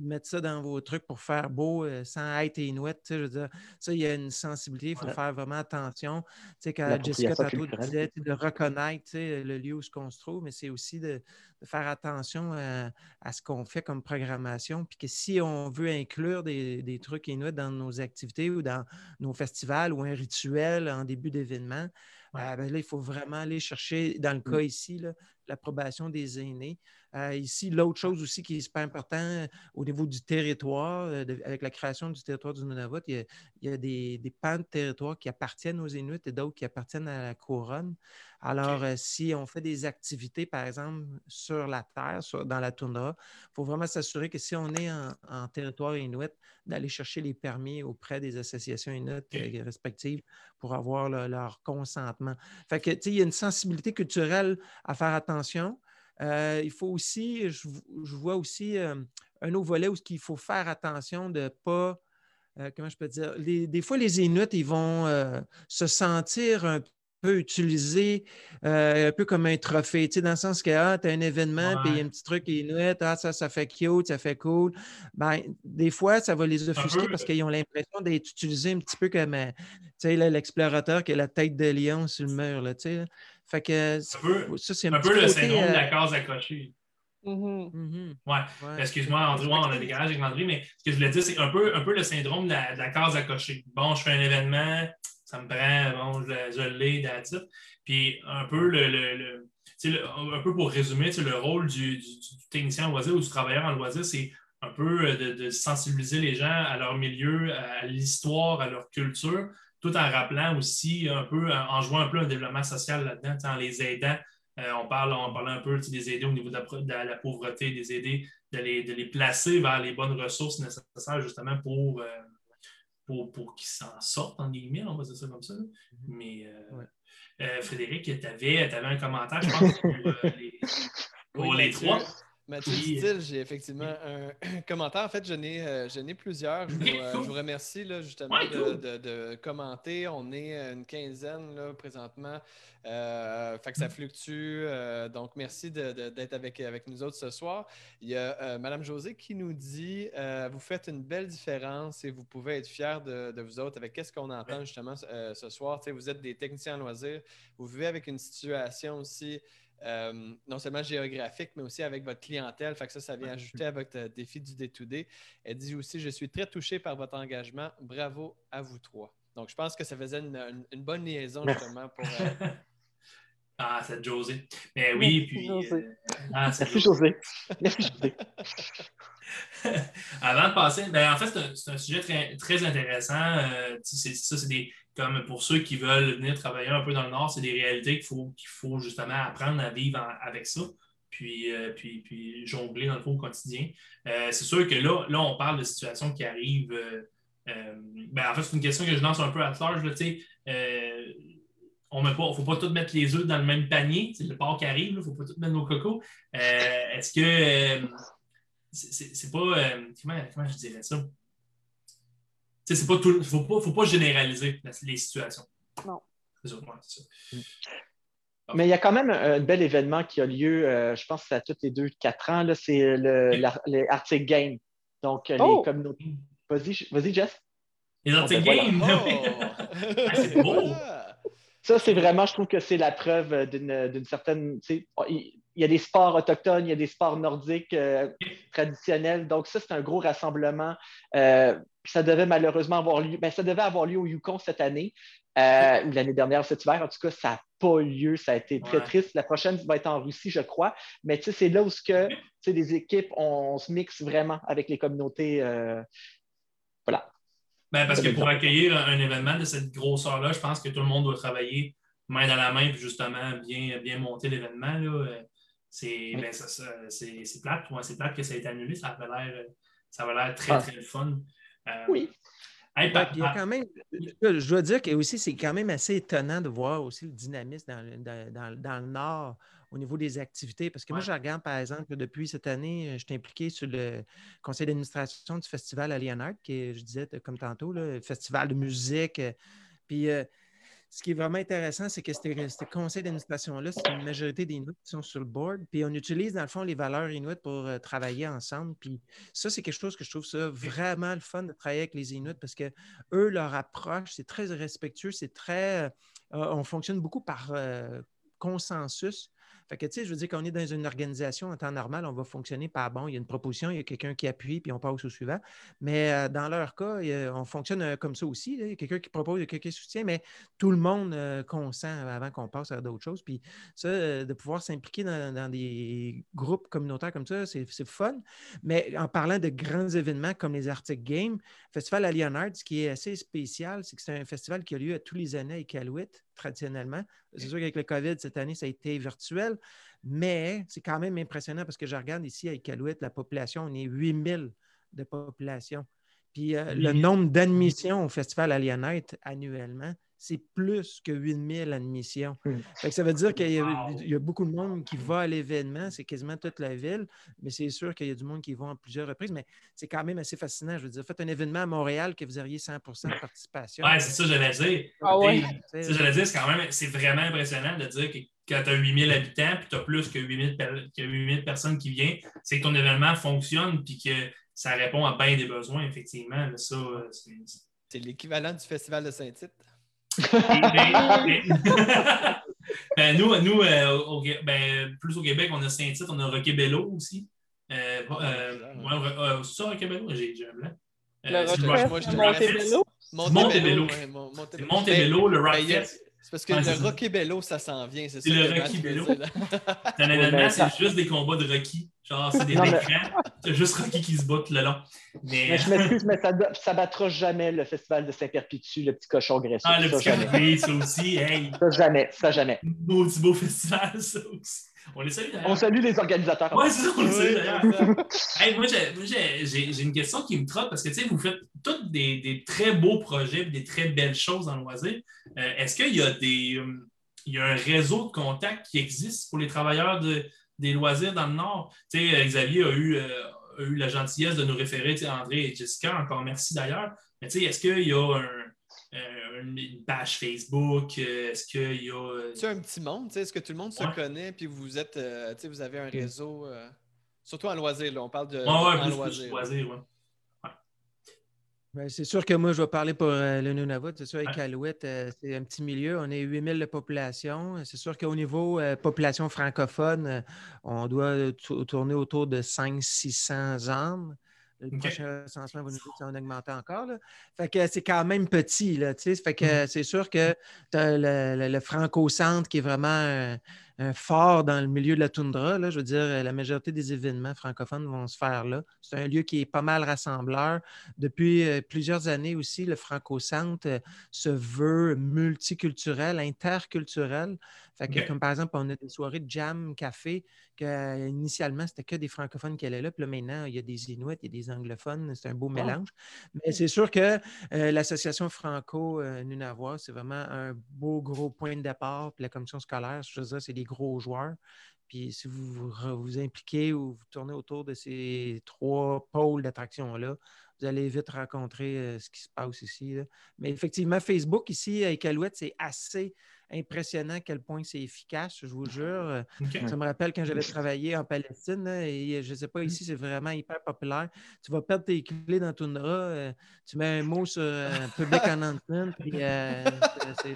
mettre ça dans vos trucs pour faire beau euh, sans être inuit. Je veux dire, ça, il y a une sensibilité, il faut faire vraiment attention. Tu sais, quand Jessica tantôt disait de reconnaître le lieu où on se trouve, mais c'est aussi de, faire attention à, ce qu'on fait comme programmation. Puis que si on veut inclure des, trucs inuits dans nos activités ou dans nos festivals ou un rituel en début d'événement, euh, ben là, il faut vraiment aller chercher, dans le mmh. cas ici, l'approbation des aînés. Euh, ici, l'autre chose aussi qui est super important euh, au niveau du territoire, euh, avec la création du territoire du Nunavut, il y a, des, des, pans de territoire qui appartiennent aux Inuits et d'autres qui appartiennent à la couronne. Alors, si on fait des activités, par exemple, sur la terre, dans la toundra, il faut vraiment s'assurer que si on est en, territoire inuit, d'aller chercher les permis auprès des associations inuit respectives pour avoir leur consentement. Fait que, il y a une sensibilité culturelle à faire attention. Euh, il faut aussi, je, vois aussi euh, un autre volet où il faut faire attention de ne pas, euh, comment je peux dire, des fois les Inuits, ils vont se sentir un peu utilisés, un peu comme un trophée, tu sais, dans le sens que ah, tu as un événement, puis il y a un petit truc Inuit, ah, ça, ça fait cute, ça fait cool. Ben, des fois, ça va les offusquer parce qu'ils ont l'impression d'être utilisés un petit peu comme l'explorateur qui a la tête de lion sur le mur. Là, tu sais. Fait que ça, c'est un, peu le syndrome de la euh, case accrochée. Mhm. Mhm. Ouais. Ouais. Excuse-moi, André, ouais, on a des garages avec André, mais ce que je voulais dire, c'est un peu, un peu le syndrome de la, de la case à cocher. Bon, je fais un événement, ça me prend, bon, je, je l'ai, it. Puis un peu le, le- le- un peu pour résumer, le rôle du, du- du technicien en loisir ou du travailleur en loisir, c'est un peu euh, de, de sensibiliser les gens à leur milieu, à l'histoire, à leur culture, tout en rappelant aussi un peu, en jouant un peu un développement social là-dedans, en les aidant. Euh, on, parle, on parlait un peu des aider au niveau de la, de pauvreté, des aider, de les, de les placer vers les bonnes ressources nécessaires justement pour, euh, pour, pour qu'ils s'en sortent, en guillemets, on va dire ça comme ça. là. Mais euh, Ouais. euh, Frédéric, tu avais, un commentaire, je pense, pour, euh, les, pour Oui, les trois. Mathieu Oui. Stil, j'ai effectivement un commentaire. En fait, j'en ai, euh, j'en ai plusieurs. Je vous, euh, je vous remercie là, justement de, cool. de- de commenter. On est euh, une quinzaine là, présentement. Euh, fait que ça fluctue. Euh, donc, merci de- de- d'être avec, avec nous autres ce soir. Il y a euh, Madame José qui nous dit euh, Vous faites une belle différence et vous pouvez être fiers de, de vous autres avec qu'est-ce qu'on entend justement euh, ce soir. Vous êtes des techniciens en loisirs. Vous vivez avec une situation aussi euh, non seulement géographique, mais aussi avec votre clientèle. Fait que ça, ça vient ajouter à votre euh, défi du day-to-day. Elle dit aussi Je suis très touché par votre engagement. Bravo à vous trois. Donc, je pense que ça faisait une, une- une bonne liaison justement pour. euh, Ah, c'est José. Mais oui, Merci, puis. José. euh, ah, c'est Merci, José. Merci, José. Avant de passer, ben, en fait, c'est un, sujet très, très intéressant. Euh, tu sais, c'est- ça, c'est des. Comme pour ceux qui veulent venir travailler un peu dans le Nord, c'est des réalités qu'il faut, qu'il faut justement apprendre à vivre en- avec ça, puis, euh, puis, puis jongler dans le fond au quotidien. Euh, c'est sûr que là, là, on parle de situations qui arrivent. euh, euh, ben, en fait, c'est une question que je lance un peu à large. Là, tu sais, euh, on ne faut pas tous mettre les œufs dans le même panier. C'est le porc qui arrive, il ne faut pas tous mettre nos cocos. Euh, Est-ce que. euh, c'est- pas. euh, comment, comment je dirais ça? Tu sais, c'est pas tout. Il faut pas, faut pas généraliser la- les situations. Non. Ça, ouais, c'est ça. Mais il y a quand même un, un bel événement qui a lieu, euh, je pense que c'est à tous les deux, quatre ans, là, c'est le, la- les Arctic Games. Donc, Oh! les communautés. Vas-y, vas-y, Jess. Les Arctic voilà. Games! Oh! c'est beau. Ça, c'est vraiment, je trouve que c'est la preuve d'une d'une certaine. sais, Il y a des sports autochtones, il y a des sports nordiques euh, traditionnels. Donc, ça, c'est un gros rassemblement. Euh, ça devait malheureusement avoir lieu. Ben, ça devait avoir lieu au Yukon cette année, euh, ou l'année dernière, cet hiver. En tout cas, ça n'a pas lieu. Ça a été très Ouais. triste. La prochaine va être en Russie, je crois. Mais tu sais, c'est là où ce que, tu sais, les équipes, on, se mixe vraiment avec les communautés. Ben, parce que pour accueillir un, événement de cette grosseur-là, je pense que tout le monde doit travailler main dans la main puis justement bien, bien monter l'événement. Euh, C'est ben, plate, c'est plate que ça ait été annulé. Ça avait l'air euh, ça avait l'air très, Ah. très fun. Euh, Oui. hey, pa- il y a pa- quand même, je dois dire que aussi, c'est quand même assez étonnant de voir aussi le dynamisme dans- dans- dans le Nord au niveau des activités? Parce que moi, je regarde, par exemple, depuis cette année, je suis impliqué sur le conseil d'administration du festival à Leonard, qui est, je disais comme tantôt, là, le festival de musique. euh, Puis euh, ce qui est vraiment intéressant, c'est que ce conseil d'administration-là, c'est une majorité des Inuits qui sont sur le board. Puis on utilise, dans le fond, les valeurs Inuits pour euh, travailler ensemble. Puis ça, c'est quelque chose que je trouve ça vraiment le fun de travailler avec les Inuits parce que eux, leur approche, c'est très respectueux, c'est très. euh, on fonctionne beaucoup par euh, consensus. Fait que, tu sais, je veux dire qu'on est dans une organisation en temps normal, on va fonctionner par bon, il y a une proposition, il y a quelqu'un qui appuie, puis on passe au suivant. Mais euh, dans leur cas, on fonctionne euh, comme ça aussi. Il y a quelqu'un qui propose, il y a quelqu'un qui soutient, mais tout le monde euh, consent avant qu'on passe à d'autres choses. Puis ça, de pouvoir s'impliquer dans, des groupes communautaires comme ça, c'est c'est fun. Mais en parlant de grands événements comme les Arctic Games, Festival à Leonard, ce qui est assez spécial, c'est que c'est un festival qui a lieu à tous les années à Iqaluit, traditionnellement. C'est sûr qu'avec le COVID, cette année, ça a été virtuel, mais c'est quand même impressionnant parce que je regarde ici à Iqaluit, la population, on est 8000 de population. Puis euh, le 8000. nombre d'admissions au Festival Alienite annuellement, c'est plus que 8000 admissions. Fait que ça veut dire qu'il y, a- Wow. il y a beaucoup de monde qui va à l'événement, c'est quasiment toute la ville, mais c'est sûr qu'il y a du monde qui va en plusieurs reprises, mais c'est quand même assez fascinant. Je veux dire, faites un événement à Montréal que vous auriez 100% de participation. Ouais, c'est ça, j'allais dire. Ah ouais. Ça, j'allais dire, c'est quand même, c'est vraiment impressionnant de dire que quand tu as 8000 habitants puis tu as plus que 8000, per- que 8000 personnes qui viennent, c'est que ton événement fonctionne puis que ça répond à bien des besoins, effectivement. Mais ça, euh, c'est. C'est l'équivalent du festival de Saint-Tite. Ben, nous, nous au, ben, plus au Québec, on a Saint-Tite, on a Roquebello aussi. Euh, euh, c'est ça, Roquebello? J'ai un blanc. le Montebello. Montebello. Montebello, le Rockfest. C'est parce que le Rocky Bello, ça s'en vient, c'est ça. Le Rocky Bello. C'est juste des combats de Rocky. Genre, c'est des écrans. C'est juste Rocky qui se bat tout le long. Mais, je m'excuse, mais ça, ça battra jamais le festival de Saint-Perpétue, le petit cochon graisseux. Ah, le petit cochon, ça aussi. Hey. Ça jamais, ça jamais. Beau, beau festival, ça aussi. On les salue On salue les organisateurs. Oui, c'est ça, on les salue d'ailleurs. hey, moi, j'ai une question qui me trotte parce que vous faites tous des, des, très beaux projets, des très belles choses en loisir. Euh, est-ce qu'il y a des. Euh, il y a un réseau de contacts qui existe pour les travailleurs de, des loisirs dans le Nord? Tu sais, euh, Xavier a eu, a eu la gentillesse de nous référer, André et Jessica, encore merci d'ailleurs. Mais tu sais, est-ce qu'il y a un, euh, une page Facebook? Euh, est-ce qu'il y a. Tu un petit monde? Est-ce que tout le monde se connaît puis vous êtes euh, vous avez un réseau surtout en loisir, là. On parle de ouais, loisir. Ben, c'est sûr que moi, je vais parler pour le Nunavut. C'est sûr, avec Alouette, c'est un petit milieu. On est 8000 de population. C'est sûr qu'au niveau population francophone, on doit tourner autour de 500-600 âmes. Le prochain recensement va nous dire que ça va augmenter encore. Là. Fait que c'est quand même petit. Là, fait que mmh. c'est sûr que tu as le, le franco-centre qui est vraiment fort dans le milieu de la toundra. Là, je veux dire, la majorité des événements francophones vont se faire là. C'est un lieu qui est pas mal rassembleur. Depuis euh, plusieurs années aussi, le franco-centre euh, se veut multiculturel, interculturel. Fait que, Comme par exemple, on a des soirées de jam, café, que euh, initialement, c'était que des francophones qui allaient là. Puis là, maintenant, il y a des Inuits, il y a des anglophones. C'est un beau mélange. Mais c'est sûr que l'association franco-nunavois, c'est vraiment un beau gros point de départ. Puis la commission scolaire, je veux dire, c'est des gros joueurs. Puis si vous vous, impliquez ou vous tournez autour de ces trois pôles d'attraction-là, vous allez vite rencontrer euh, ce qui se passe ici. Mais effectivement, Facebook ici, avec Alouette, c'est assez impressionnant à quel point c'est efficace, je vous jure. Euh, ça me rappelle quand j'avais travaillé en Palestine, et je ne sais pas, ici, c'est vraiment hyper populaire. Tu vas perdre tes clés dans ton drap, euh, tu mets un mot sur euh, Public Announcement, puis c'est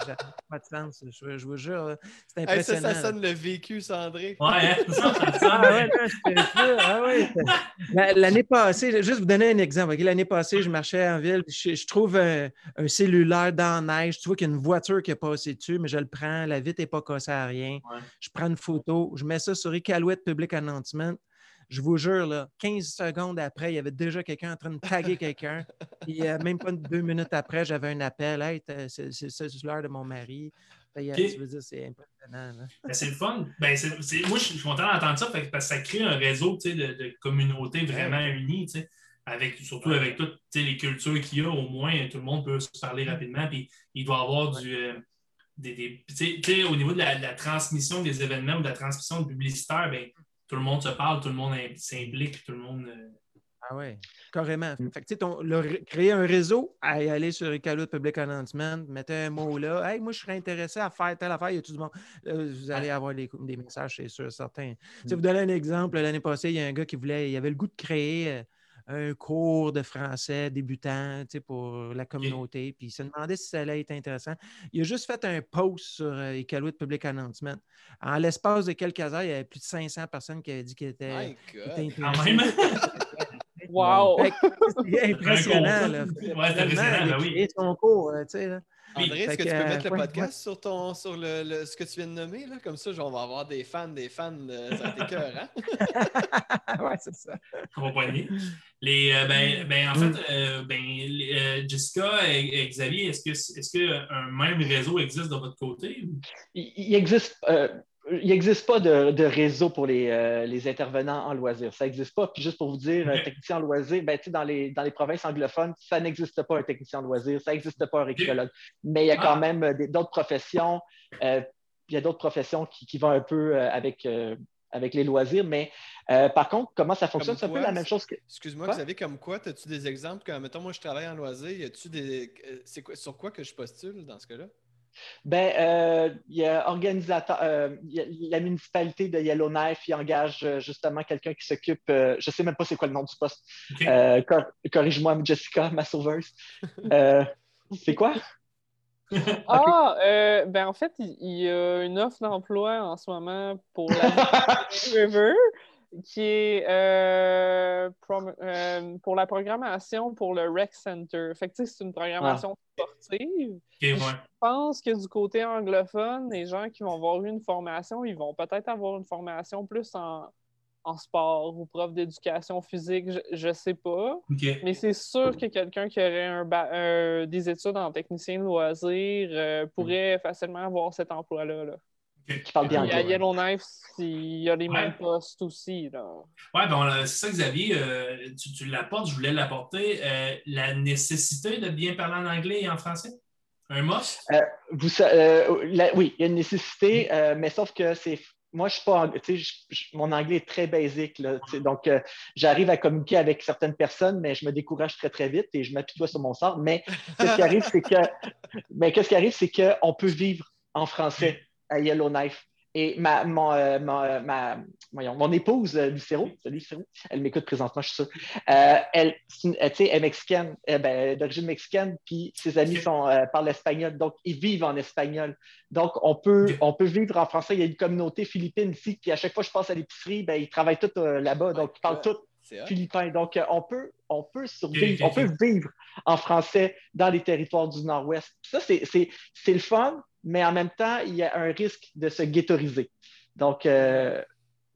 pas de sens. Je, vous jure, c'est impressionnant. ça, ça sonne le vécu, Sandré. Ouais, hein, ça, ah, ouais, ah L'année passée, juste vous donner un exemple. L'année passée, je marchais en ville, je, trouve un, cellulaire dans la neige, tu vois qu'il y a une voiture qui est passée dessus, mais je le prends, la vitre n'est pas cassée à rien. Je prends une photo, je mets ça sur Iqaluit Public Announcement. Je vous jure, là, 15 secondes après, il y avait déjà quelqu'un en train de taguer quelqu'un. Et euh, même pas deux minutes après, j'avais un appel. Hey, c'est cellulaire de mon mari. c'est impressionnant. Ben, c'est le fun. Ben, moi, je suis content d'entendre ça parce que ça crée un réseau de, de communauté vraiment unie. Avec, surtout avec toutes les cultures qu'il y a, au moins, tout le monde peut se parler rapidement. Puis il doit y avoir du. Euh, des, au niveau de la, transmission des événements ou de la transmission de publicitaire, ben, tout le monde se parle, tout le monde s'implique, tout le monde. Euh, ah oui, carrément. Mm. Fait que, créer un réseau, aller sur Recalo Public Announcement, mettez un mot là. Hey, moi, je serais intéressé à faire telle affaire. Il y a tout le monde. vous allez avoir des, messages, c'est sûr, certains. Mm. Vous donner un exemple. L'année passée, il y a un gars qui voulait, il avait le goût de créer euh, un cours de français débutant pour la communauté. Puis il se demandait si ça allait être intéressant. Il a juste fait un post sur euh, Public Announcement. En l'espace de quelques heures, il y avait plus de 500 personnes qui avaient dit qu'ils étaient, intéressés. Wow! C'est impressionnant. Là. Ouais, c'est impressionnant, ben oui. son cours, tu sais. Là. André, est-ce que, tu peux mettre le podcast sur, ton, sur le, ce que tu viens de nommer? Là? Comme ça, on va avoir des fans, des fans de tes cœurs. Hein? ouais, c'est ça. Compagnie. Les, euh, ben, ben, en fait, euh, ben, euh, Jessica et, Xavier, est-ce qu'un est que même réseau existe de votre côté? Il, existe il n'existe pas de, réseau pour euh, les, intervenants en loisirs. Ça n'existe pas. Puis juste pour vous dire, un technicien en loisirs, ben, dans, les, dans les provinces anglophones, ça n'existe pas un technicien en loisirs, ça n'existe pas un récologue. Mais il y a quand ah. même euh, d'autres professions. Euh, il y a d'autres professions qui, vont un peu avec, avec les loisirs. Mais par contre, comment ça fonctionne? C'est un peu la même chose que. Excuse-moi, vous savez comme quoi? As-tu des exemples? Quand, mettons, moi, je travaille en loisirs, tu des. C'est quoi, sur quoi que je postule dans ce cas-là? Ben, euh, il y a organisateur, euh, la municipalité de Yellowknife, il engage euh, justement quelqu'un qui s'occupe, je ne sais même pas c'est quoi le nom du poste. Corrige-moi, Jessica, ma sauveuse. c'est quoi? Ah, euh, ben en fait, il, il y a une offre d'emploi en ce moment pour la River qui est euh, prom- euh, pour la programmation pour le Rec Center. Fait que tu sais, c'est une programmation sportive. Ok, ouais. Je pense que du côté anglophone, les gens qui vont avoir eu une formation, ils vont peut-être avoir une formation plus en, en sport ou prof d'éducation physique, je, je sais pas. Mais c'est sûr que quelqu'un qui aurait un ba- un- des études en technicien de loisirs euh, pourrait facilement avoir cet emploi-là. Là. Qui parle bien anglais. Yellowknife, il y a les Ouais. mêmes postes aussi. Là. Ouais, ben, c'est ça, Xavier, euh, tu, tu l'apportes, je voulais l'apporter. Euh, la nécessité de bien parler en anglais et en français? Un must? Vous, euh, la- oui, il y a une nécessité, euh, mais sauf que c'est. Moi, je suis pas. je- je- mon anglais est très basique. Là, donc, euh, j'arrive à communiquer avec certaines personnes, mais je me décourage très, très vite et je m'apitoie sur mon sort. Mais qu'est-ce qui arrive, c'est que. Mais qu'est-ce qui arrive, c'est qu'on peut vivre en français à Yellowknife. Et ma, mon, euh, ma- ma- voyons, mon épouse, euh, Lucero, salut Lucero, elle m'écoute présentement, je suis sûr. Euh, elle, euh, elle est mexicaine, euh, ben, d'origine mexicaine, puis ses amis sont, euh, parlent espagnol, donc ils vivent en espagnol. Donc, on peut, on peut vivre en français. Il y a une communauté philippine ici, puis à chaque fois que je passe à l'épicerie, ben, ils travaillent tous euh, là-bas, donc ils parlent tous C'est hot. philippin. Donc, euh, on peut, on peut survivre, on peut vivre en français dans les territoires du Nord-Ouest. Ça, c'est le fun, mais en même temps, il y a un risque de se ghettoiser. Donc, euh,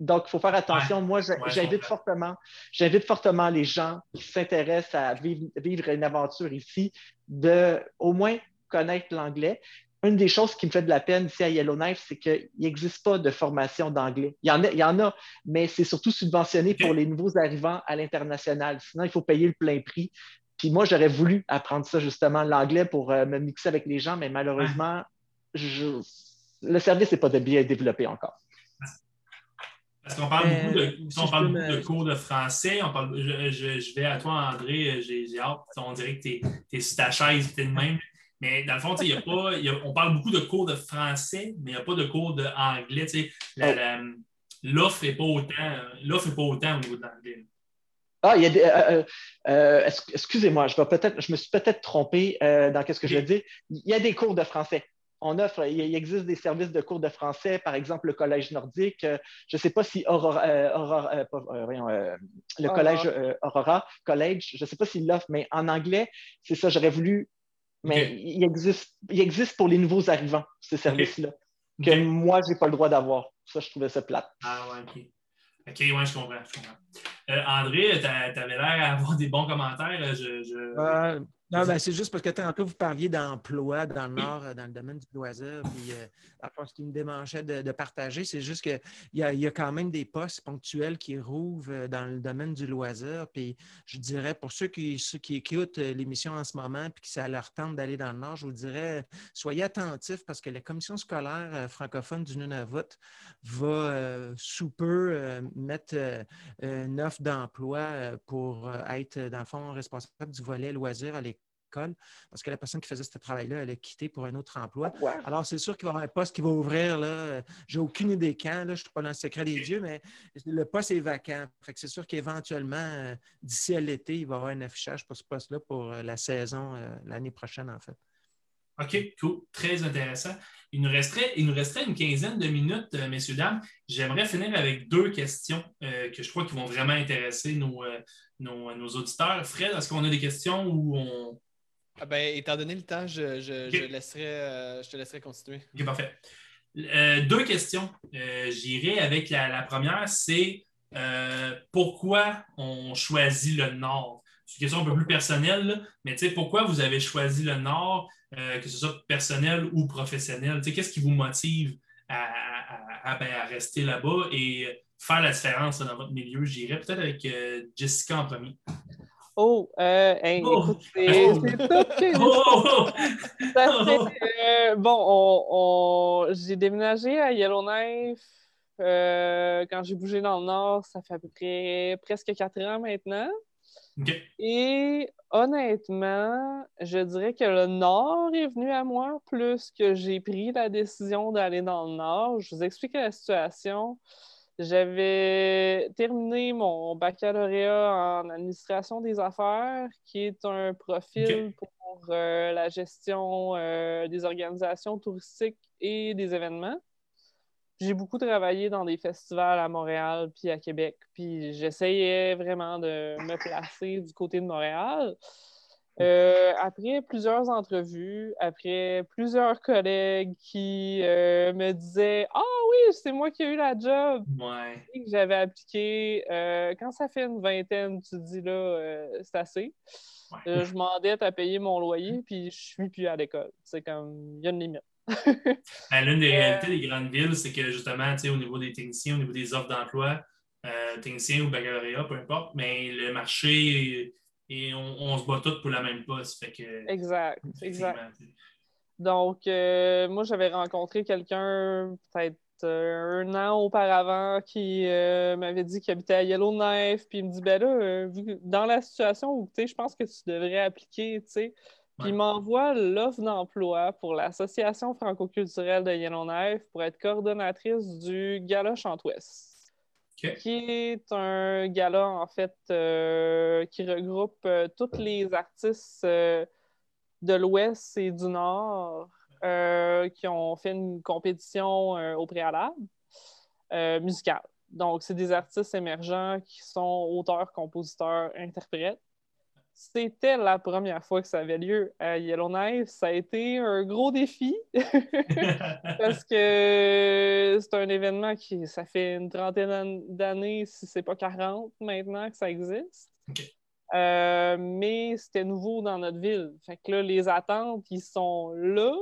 donc, il faut faire attention. Moi, Ouais, j'invite fortement, j'invite fortement les gens qui s'intéressent à vivre, vivre une aventure ici de au moins connaître l'anglais. Une des choses qui me fait de la peine ici à Yellowknife, c'est qu'il n'existe pas de formation d'anglais. Il y en a, il y en a mais c'est surtout subventionné pour les nouveaux arrivants à l'international. Sinon, il faut payer le plein prix. Puis moi, j'aurais voulu apprendre ça, justement, l'anglais pour euh, me mixer avec les gens, mais malheureusement, je- le service n'est pas de bien développé encore. Parce qu'on parle Euh, beaucoup, de, si on je parle beaucoup me- de cours de français. On parle, je, je- je vais à toi, André. J'ai j'ai hâte. On dirait que tu es, sur ta chaise, tu es de même. Mais dans le fond, tu sais, il y a pas, il y a- on parle beaucoup de cours de français, mais il n'y a pas de cours d'anglais. L'offre n'est pas autant l'offre est pas autant au niveau de l'anglais. Ah, il y a des. euh, euh, euh, excusez-moi, je, vais peut-être, je me suis peut-être trompé euh, dans ce que je veux dire. Il y a des cours de français. On offre, il, existe des services de cours de français, par exemple le Collège nordique. euh, je ne sais pas si Aurora, euh, Aurora, euh, pas- euh, voyons, euh, le. Collège euh, Aurora College, je ne sais pas s'il l'offre, mais en anglais, c'est ça, j'aurais voulu. Mais il, existe, il existe pour les nouveaux arrivants, ces services-là, que moi, je n'ai pas le droit d'avoir. Ça, je trouvais ça plate. Ah ouais, OK. OK, ouais, je comprends. Je comprends. Euh, André, tu avais l'air à avoir des bons commentaires. Je, je- Euh, non, ben, c'est juste parce que tantôt, vous parliez d'emploi dans le Nord, euh, dans le domaine du loisir. Puis, euh, ce qui me démangeait de, de partager, c'est juste qu'il y y a quand même des postes ponctuels qui rouvrent euh, dans le domaine du loisir. Puis, je dirais, pour ceux qui, ceux qui écoutent euh, l'émission en ce moment puis que ça leur tente d'aller dans le Nord, je vous dirais, soyez attentifs parce que la commission scolaire francophone du Nunavut va euh, sous peu euh, mettre une offre d'emploi pour être, dans le fond, responsable du volet loisirs à l'école, parce que la personne qui faisait ce travail-là, elle a quitté pour un autre emploi. Ouais. Alors, c'est sûr qu'il va y avoir un poste qui va ouvrir. Là. J'ai aucune idée quand. Là. Je ne suis pas dans le secret des dieux, mais le poste est vacant. Fait que c'est sûr qu'éventuellement, euh, d'ici à l'été, il va y avoir un affichage pour ce poste-là pour euh, la saison euh, l'année prochaine, en fait. OK, cool. Très intéressant. Il nous resterait, il nous resterait une quinzaine de minutes, euh, messieurs, dames. J'aimerais finir avec deux questions euh, que je crois qui vont vraiment intéresser nos, euh, nos, nos auditeurs. Fred, est-ce qu'on a des questions où on. Ah ben, étant donné le temps, je, je, Ok. je laisserai, euh, je te laisserai continuer. OK, parfait. Euh, deux questions. Euh, J'irai avec la, la première, c'est pourquoi on choisit le Nord? C'est une question un peu plus personnelle, là, mais tu sais, pourquoi vous avez choisi le Nord, que ce soit personnel ou professionnel? Qu'est-ce qui vous motive à, à- à- ben, à rester là-bas et faire la différence là, dans votre milieu? J'irai peut-être avec Jessica en premier. Oh, euh, hey, Oh. écoute, c'est Oh. les Oh, oh! Ça fait, euh, bon, on, on- j'ai déménagé à Yellowknife euh, quand j'ai bougé dans le Nord. Ça fait à peu près presque quatre ans maintenant. Et honnêtement, je dirais que le Nord est venu à moi plus que j'ai pris la décision d'aller dans le Nord. Je vous explique la situation. J'avais terminé mon baccalauréat en administration des affaires, qui est un profil pour euh, la gestion euh, des organisations touristiques et des événements. J'ai beaucoup travaillé dans des festivals à Montréal puis à Québec, puis j'essayais vraiment de me placer du côté de Montréal. Euh, après plusieurs entrevues, après plusieurs collègues qui euh, me disaient Ah oui, c'est moi qui ai eu la job ouais. que j'avais appliqué. Euh, quand ça fait une vingtaine, tu te dis là, c'est assez. je m'endette à payer mon loyer, puis je suis plus à l'école. C'est comme, il y a une limite. Ben, l'une des réalités des grandes villes, c'est que justement, au niveau des techniciens, au niveau des offres d'emploi, techniciens ou baccalauréat, peu importe, mais le marché et on, se bat tous pour la même poste. exact, exact. Donc, euh, moi, j'avais rencontré quelqu'un peut-être euh, un an auparavant qui euh, m'avait dit qu'il habitait à Yellowknife, puis il me dit, ben là, dans la situation où, tu sais, je pense que tu devrais appliquer, tu sais. Puis il m'envoie l'offre d'emploi pour l'Association franco-culturelle de Yellowknife pour être coordonnatrice du Gala Chantouest qui est un gala, en fait, euh, qui regroupe euh, tous les artistes euh, de l'Ouest et du Nord qui ont fait une compétition au préalable musicale. Donc, c'est des artistes émergents qui sont auteurs, compositeurs, interprètes. C'était la première fois que ça avait lieu à Yellowknife. Ça a été un gros défi parce que c'est un événement qui, ça fait une trentaine d'années, si c'est pas 40 maintenant que ça existe. Euh, mais c'était nouveau dans notre ville. Fait que là, les attentes, ils sont là,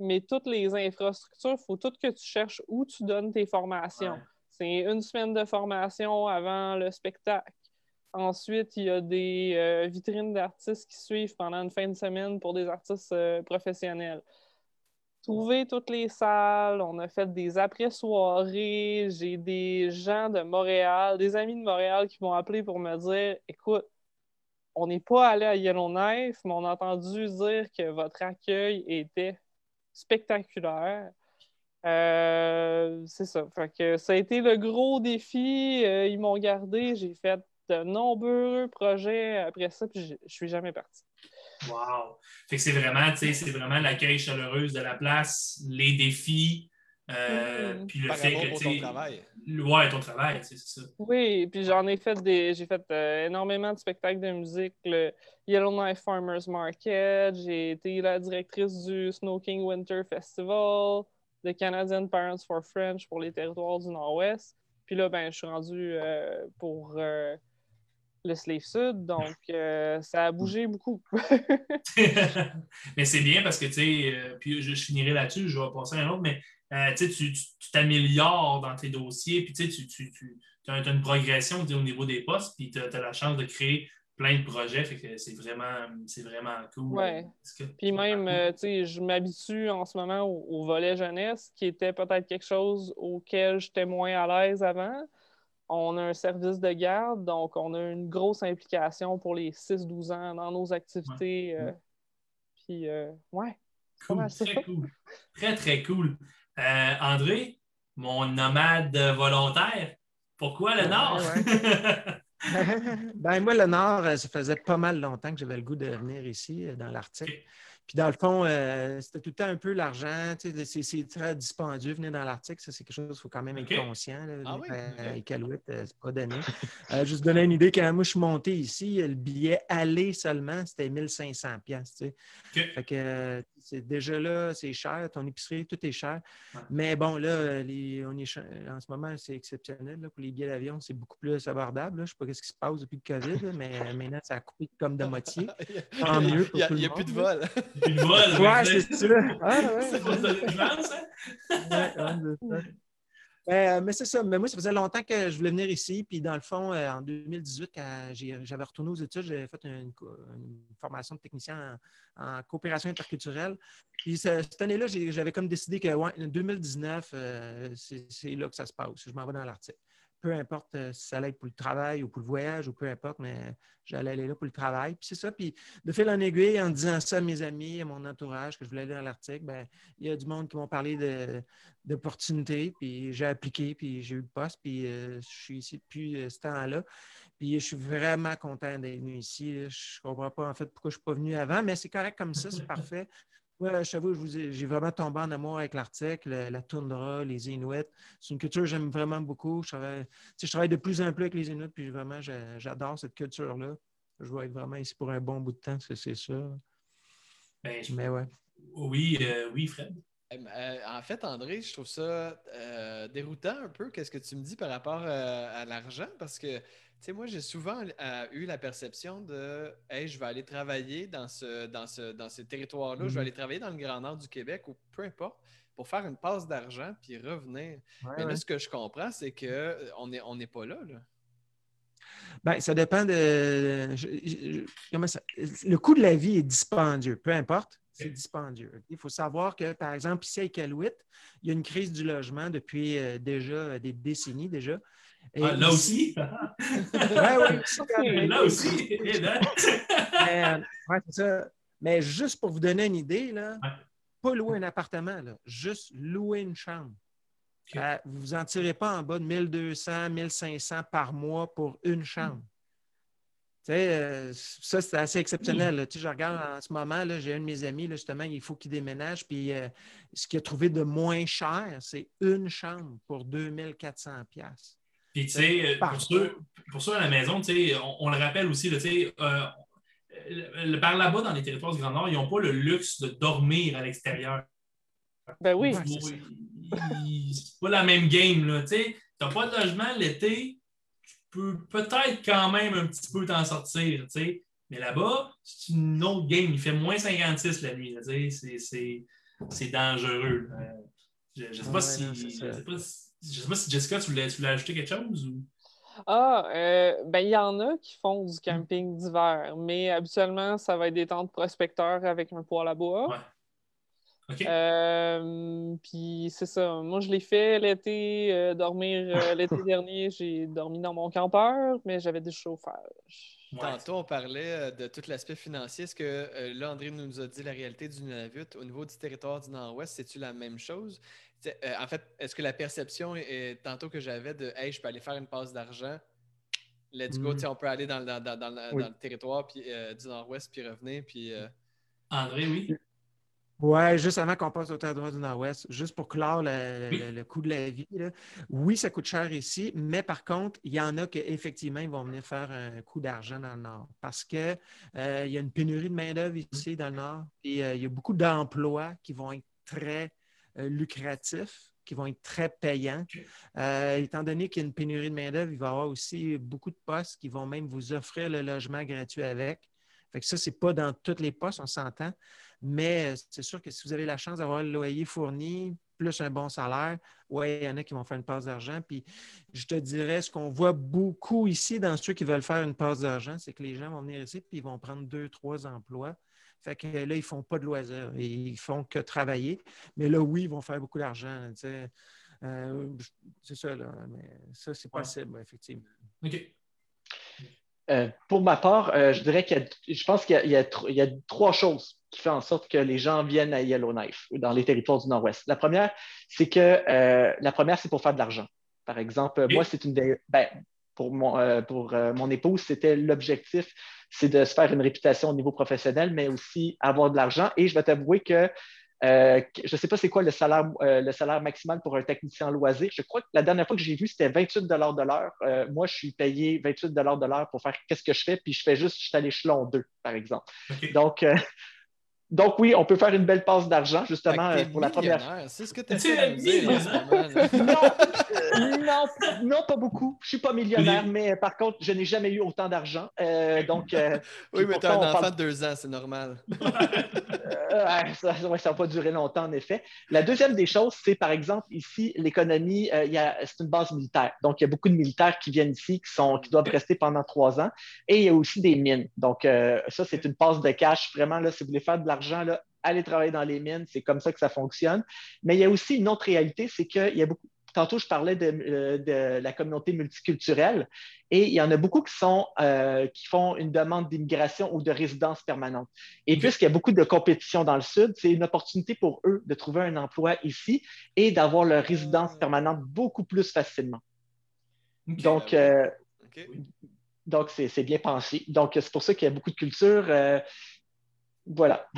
mais toutes les infrastructures, il faut tout que tu cherches où tu donnes tes formations. C'est une semaine de formation avant le spectacle. Ensuite, il y a des euh, vitrines d'artistes qui suivent pendant une fin de semaine pour des artistes euh, professionnels. Trouver toutes les salles, on a fait des après-soirées. J'ai des gens de Montréal, des amis de Montréal qui m'ont appelé pour me dire Écoute, on n'est pas allé à Yellowknife, mais on a entendu dire que votre accueil était spectaculaire. Euh, c'est ça. que ça a été le gros défi. ils m'ont gardé. J'ai fait de nombreux projets après ça, puis je, ne suis jamais parti. Wow! Fait que c'est vraiment, c'est vraiment l'accueil chaleureuse de la place, les défis, euh, mm-hmm. puis le fait que. ton travail. Ouais, ton travail, c'est ça. Oui, puis j'en ai fait des. J'ai fait euh, énormément de spectacles de musique. Le Yellowknife Farmers Market, j'ai été la directrice du Snow King Winter Festival, de Canadian Parents for French pour les territoires du Nord-Ouest. Puis là, ben, je suis rendu euh, pour le Slave Sud, donc euh, ça a bougé beaucoup. mais c'est bien parce que, tu sais, euh, puis je, finirai là-dessus, je vais passer à un autre, mais euh, tu, t'améliores dans tes dossiers, puis tu, tu, tu as, une progression au niveau des postes, puis tu as, la chance de créer plein de projets, fait que c'est vraiment, vraiment cool. Ouais. Puis même, tu sais, je m'habitue en ce moment au, au, volet jeunesse, qui était peut-être quelque chose auquel j'étais moins à l'aise avant on a un service de garde, donc on a une grosse implication pour les 6-12 ans dans nos activités. Euh, puis, euh, ouais. Cool, très cool. Très, très cool. Euh, André, mon nomade volontaire, pourquoi le Nord? ben, moi, le Nord, ça faisait pas mal longtemps que j'avais le goût de venir ici, dans l'Arctique. Puis dans le fond, euh, c'était tout le temps un peu l'argent. C'est très dispendieux venir dans l'Arctique. Ça, c'est quelque chose qu'il faut quand même être conscient. Là, ah oui? Euh, c'est pas donné. euh, juste donner une idée, quand moi je suis monté ici, le billet aller seulement, c'était 1500 pièces. Fait que c'est déjà là, c'est cher. Ton épicerie, tout est cher. Mais bon, là, les, on est, en ce moment, c'est exceptionnel. Là, pour les billets d'avion, c'est beaucoup plus abordable. Je ne sais pas ce qui se passe depuis le COVID, mais maintenant, ça a coupé comme de moitié. Tant mieux Il n'y a, plus de vol. Plus de vol. Ouais, c'est ça. Ah, ouais. Euh, mais c'est ça. Mais moi, ça faisait longtemps que je voulais venir ici. Puis, dans le fond, euh, en 2018, quand j'avais retourné aux études, j'avais fait une, formation de technicien en, coopération interculturelle. Puis, cette année-là, j'avais comme décidé que, ouais, en 2019, euh, c'est là que ça se passe. Je m'en vais dans l'Arctique. Peu importe euh, si ça allait être pour le travail ou pour le voyage ou peu importe, mais j'allais aller là pour le travail. Puis c'est ça. Puis de fil en aiguille, en disant ça à mes amis, à mon entourage, que je voulais aller dans l'Arctique, ben, il y a du monde qui m'ont parlé d'opportunités. Puis j'ai appliqué, puis j'ai eu le poste, puis je suis ici depuis ce temps-là. Puis je suis vraiment content d'être venu ici. Je ne comprends pas en fait pourquoi je ne suis pas venu avant, mais c'est correct comme ça, c'est parfait. Oui, je t'avoue, j'ai vraiment tombé en amour avec l'Arctique, la toundra, les Inuits. C'est une culture que j'aime vraiment beaucoup. Je travaille, je travaille de plus en plus avec les Inuits, puis vraiment, j'adore cette culture-là. Je vais être vraiment ici pour un bon bout de temps, c'est sûr. Ben, Mais ouais. Oui, euh, oui, Fred. Euh, en fait, André, je trouve ça euh, déroutant un peu, qu'est-ce que tu me dis par rapport à l'argent, parce que sais, moi, j'ai souvent euh, eu la perception de Hey, je vais aller travailler dans ce, dans ce, dans ces territoires-là, je vais mhm. aller travailler dans le Grand Nord du Québec ou peu importe, pour faire une passe d'argent puis revenir. Mais là, ce que je comprends, c'est qu'on euh, n'est on pas là. là. Bien, ça dépend de. le coût de la vie est dispendieux, peu importe, c'est dispendieux. Il faut savoir que, par exemple, ici à Iqaluit, il y a une crise du logement depuis euh, déjà des décennies déjà. Ah, là aussi? oui, là aussi? mais, c'est ça. Mais juste pour vous donner une idée, là, pas louer un appartement, là, juste louer une chambre. Euh, vous ne vous en tirez pas en bas de 1200, 1500 par mois pour une chambre. Euh, ça, c'est assez exceptionnel. je regarde en ce moment, j'ai un de mes amis, justement, il faut qu'il déménage. Puis euh, ce qu'il a trouvé de moins cher, c'est une chambre pour 2400 pièces. Puis, tu sais, euh, pour ceux, à la maison, tu sais, on, le rappelle aussi, tu sais, euh, par là-bas, dans les territoires du Grand Nord, ils n'ont pas le luxe de dormir à l'extérieur. Ben oui. C'est pas la même game, là. Tu sais, n'as pas de logement l'été, tu peux peut-être quand même un petit peu t'en sortir, tu sais. Mais là-bas, c'est une autre game. Il fait moins 56 la nuit, tu sais. C'est dangereux. Euh, je ne sais, pas si. Je ne sais pas si Jessica, tu voulais, ajouter quelque chose ou? Ah, euh, ben il y en a qui font du camping d'hiver, mais habituellement, ça va être des tentes prospecteurs avec un poêle à bois. Ouais. Euh, puis c'est ça. Moi, je l'ai fait l'été, euh, dormir l'été dernier, j'ai dormi dans mon campeur, mais j'avais du chauffage. Tantôt, on parlait de tout l'aspect financier. Est-ce que là, André nous a dit la réalité du Nunavut au niveau du territoire du Nord-Ouest, c'est-tu la même chose? Euh, en fait, est-ce que la perception est, tantôt que j'avais de Hey, je peux aller faire une passe d'argent, let's go, mm. on peut aller dans, le territoire puis, euh, du Nord-Ouest puis revenir. Puis, euh, André, oui. Oui, juste avant qu'on passe au territoire du Nord-Ouest, juste pour clore le, coût de la vie. Oui, ça coûte cher ici, mais par contre, il y en a qui effectivement ils vont venir faire un coût d'argent dans le Nord parce qu'il il y a une pénurie de main-d'œuvre ici dans le Nord et il y a beaucoup d'emplois qui vont être très euh, lucratifs qui vont être très payants. Euh, étant donné qu'il y a une pénurie de main-d'œuvre, il va y avoir aussi beaucoup de postes qui vont même vous offrir le logement gratuit avec. Fait que ça, ce n'est pas dans tous les postes, on s'entend. Mais euh, c'est sûr que si vous avez la chance d'avoir le loyer fourni, plus un bon salaire, oui, il y en a qui vont faire une passe d'argent. Puis je te dirais, ce qu'on voit beaucoup ici dans ceux qui veulent faire une passe d'argent, c'est que les gens vont venir ici puis ils vont prendre deux, trois emplois fait que là, ils ne font pas de loisirs. Ils font que travailler. Mais là, oui, ils vont faire beaucoup d'argent. Euh, c'est ça, là. Mais ça, c'est possible, effectivement. OK. Euh, pour ma part, euh, je dirais qu'il je pense qu'il y, a trois choses qui font en sorte que les gens viennent à Yellowknife, dans les territoires du Nord-Ouest. La première, c'est que la première, c'est pour faire de l'argent. Par exemple, moi, c'est une des. Ben, pour mon, pour, mon épouse, c'était l'objectif c'est de se faire une réputation au niveau professionnel, mais aussi avoir de l'argent. Et je vais t'avouer que euh, je ne sais pas c'est quoi le salaire, euh, le salaire maximal pour un technicien loisir. Je crois que la dernière fois que j'ai vu, c'était 28 de l'heure. Euh, moi, je suis payé 28 de l'heure pour faire qu'est-ce que je fais, puis je fais juste, je suis à l'échelon 2, par exemple. Donc, donc oui, on peut faire une belle passe d'argent, justement, pour la première fois. C'est ce que tu as non, non, pas beaucoup. Je ne suis pas millionnaire, mais par contre, je n'ai jamais eu autant d'argent. Euh, donc, euh, oui, mais tu as un enfant de deux ans, c'est normal. Euh, ça ne va pas durer longtemps, en effet. La deuxième des choses, c'est par exemple, ici, l'économie, c'est une base militaire. Donc, il y a beaucoup de militaires qui viennent ici, qui, sont, qui doivent rester pendant trois ans. Et il y a aussi des mines. Donc, ça, c'est une passe de cash. Vraiment, là, si vous voulez faire de l'argent, aller travailler dans les mines, c'est comme ça que ça fonctionne. Mais il y a aussi une autre réalité, c'est qu'il y a beaucoup tantôt, je parlais de, euh, de, la communauté multiculturelle et il y en a beaucoup qui, sont, euh, qui font une demande d'immigration ou de résidence permanente. Et puisqu'il y a beaucoup de compétition dans le Sud, c'est une opportunité pour eux de trouver un emploi ici et d'avoir leur résidence ah. permanente beaucoup plus facilement. Donc, euh, donc c'est bien pensé. Donc, c'est pour ça qu'il y a beaucoup de cultures. Voilà.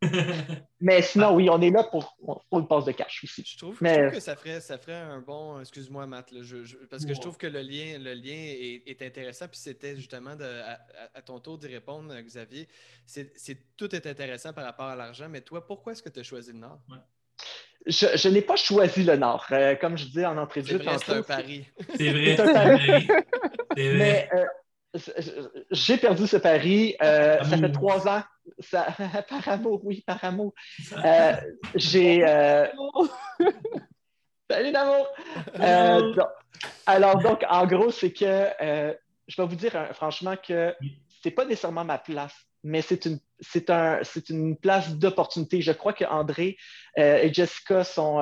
mais sinon, oui, on est là pour, pour une passe de cash aussi. Je trouve, que ça ferait, ça ferait un bon. Excuse-moi, Matt, parce que je trouve que le lien, le lien est, intéressant. Puis c'était justement de, à, ton tour d'y répondre, Xavier. C'est, tout est intéressant par rapport à l'argent, mais toi, pourquoi est-ce que tu as choisi le Nord? Je, n'ai pas choisi le Nord. Euh, comme je disais en entrée de jeu. C'est un pari. C'est vrai. C'est un pari. Mais euh, j'ai perdu ce pari. Euh, ça fait trois ans. Ça, par amour, oui, par amour. Euh, j'ai. Euh, salut d'amour! alors, donc, en gros, c'est que je vais vous dire franchement que c'est pas nécessairement ma place, mais c'est une, c'est un, c'est une place d'opportunité. Je crois que André et Jessica sont,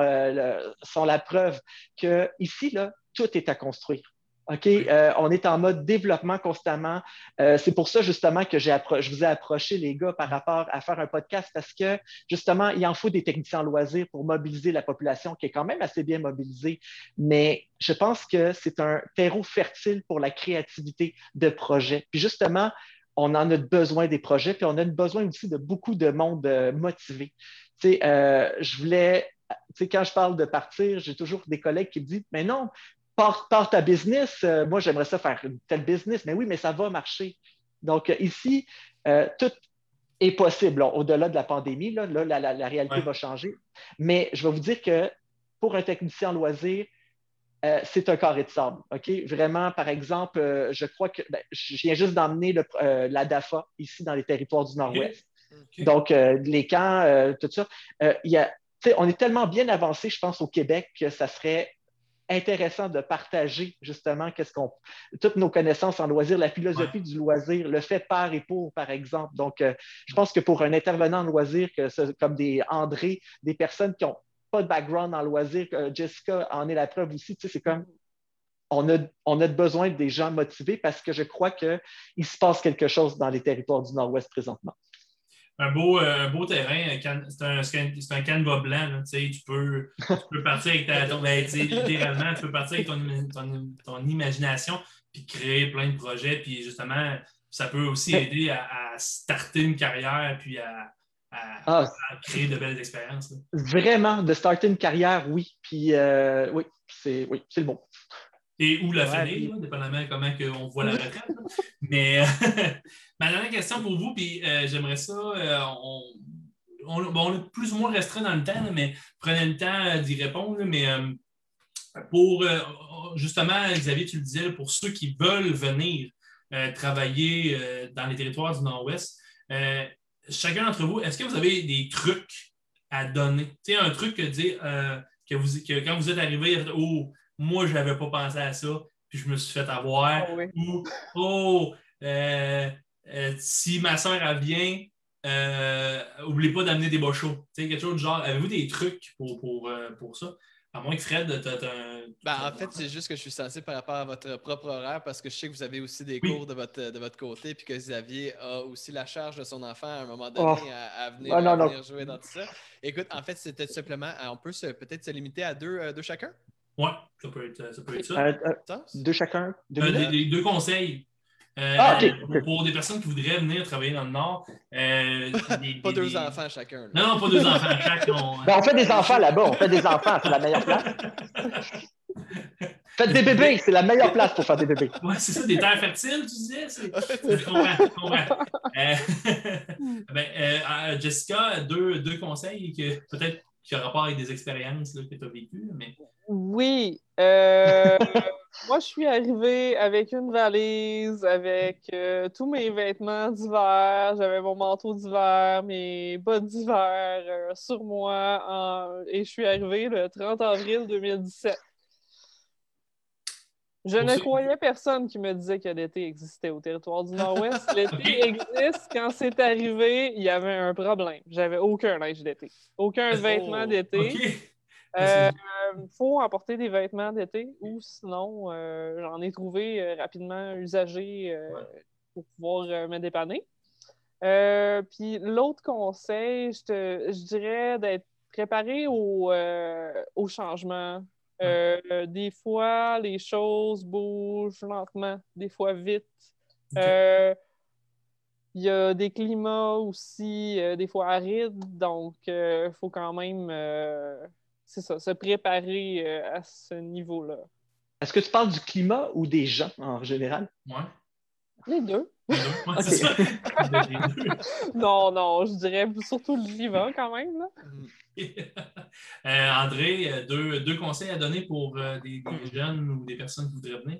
sont la preuve que ici, là, tout est à construire. OK, euh, on est en mode développement constamment. Euh, c'est pour ça justement que je vous ai approché, les gars, par rapport à faire un podcast parce que justement, il en faut des techniciens en loisirs pour mobiliser la population qui est quand même assez bien mobilisée. Mais je pense que c'est un terreau fertile pour la créativité de projets. Puis justement, on en a besoin des projets, puis on a besoin aussi de beaucoup de monde euh, motivé. Tu sais, je voulais tu sais, quand je parle de partir, j'ai toujours des collègues qui me disent Mais non, Part ta business. Euh, moi, j'aimerais ça faire une telle business, mais oui, mais ça va marcher. Donc, euh, ici, euh, tout est possible. Au-delà de la pandémie, là, la, réalité va changer. Mais je vais vous dire que pour un technicien en loisir, c'est un carré de sable. OK? Vraiment, par exemple, je crois que ben, je viens juste d'emmener la DAFA ici dans les territoires du Nord-Ouest. Donc, les camps, tout ça. on est tellement bien avancé, je pense, au Québec que ça serait intéressant de partager justement qu'est-ce qu'on toutes nos connaissances en loisir, la philosophie du loisir, le fait par et pour, par exemple. Donc, euh, je pense que pour un intervenant en loisir, que comme des André, des personnes qui n'ont pas de background en loisir, que Jessica en est la preuve aussi, tu sais, c'est comme on a, on a besoin des gens motivés parce que je crois qu'il se passe quelque chose dans les territoires du Nord-Ouest présentement un beau, euh, un beau terrain. C'est un, un, canevas blanc. tu, peux, tu peux partir avec ta. Ben, littéralement, tu peux partir avec ton, ton, imagination puis créer plein de projets. Puis justement, ça peut aussi aider à, starter une carrière puis à, ah. créer de belles expériences. Vraiment, de starter une carrière, oui. Puis euh, oui, c'est oui, le bon et où la finir, dépendamment comment on voit la retraite. Mais ma dernière question pour vous, puis euh, j'aimerais ça, euh, on, est plus ou moins restreint dans le temps, mais prenez le temps euh, d'y répondre. mais pour justement, Xavier, tu le disais, pour ceux qui veulent venir travailler dans les territoires du Nord-Ouest, chacun d'entre vous, est-ce que vous avez des trucs à donner? Tu sais, un truc que dire que, vous, que quand vous êtes arrivé, oh, moi, je n'avais pas pensé à ça, puis je me suis fait avoir. Ah Ou, oh, euh, euh, si ma soeur, elle vient, euh, n'oubliez pas d'amener des beaux shows. quelque chose de genre. Avez-vous des trucs pour, pour, pour ça? À moins que Fred, tu un. Ben, en fait, c'est juste que je suis censé par rapport à votre propre horaire parce que je sais que vous avez aussi des cours de votre, de votre côté puis que Xavier a aussi la charge de son enfant à un moment donné oh. à, venir, venir jouer dans tout ça. Écoute, en fait, c'était simplement, on peut peut-être se limiter à deux, deux chacun? Oui, ça peut être ça. Peut être ça. Euh, euh, deux chacun? Deux, euh, deux conseils. ah, pour, des personnes qui voudraient venir travailler dans le Nord. pas deux enfants chacun. Non, non, pas deux enfants chacun. On... Ben, on fait des enfants là-bas, on fait des enfants, c'est la meilleure place. Faites des bébés, c'est la meilleure place pour faire des bébés. Oui, c'est ça, des terres fertiles, tu disais? Je comprends, je comprends. ben, Jessica, deux, deux conseils que peut-être qui a rapport avec des expériences que tu as vécues. Mais... Oui. Euh, moi, je suis arrivée avec une valise, avec euh, tous mes vêtements d'hiver. J'avais mon manteau d'hiver, mes bottes d'hiver euh, sur moi. Et je suis arrivée le 30 avril 2017. Je ne croyais personne qui me disait que l'été existait au territoire du Nord-Ouest. L'été existe. Quand c'est arrivé, il y avait un problème. J'avais aucun linge d'été, aucun oh, vêtement d'été. Euh, faut apporter des vêtements d'été ou sinon, j'en ai trouvé rapidement usagés pour pouvoir me dépanner. puis l'autre conseil, je, je dirais d'être préparé au, au changement. Des fois, les choses bougent lentement, des fois vite. Il y a des climats aussi, euh, des fois arides, donc il euh, faut quand même, euh, c'est ça, se préparer à ce niveau-là. Est-ce que tu parles du climat ou des gens en général? Oui. Les deux. non, non, je dirais surtout le climat quand même. André, deux, conseils à donner pour des, jeunes ou des personnes qui voudraient venir?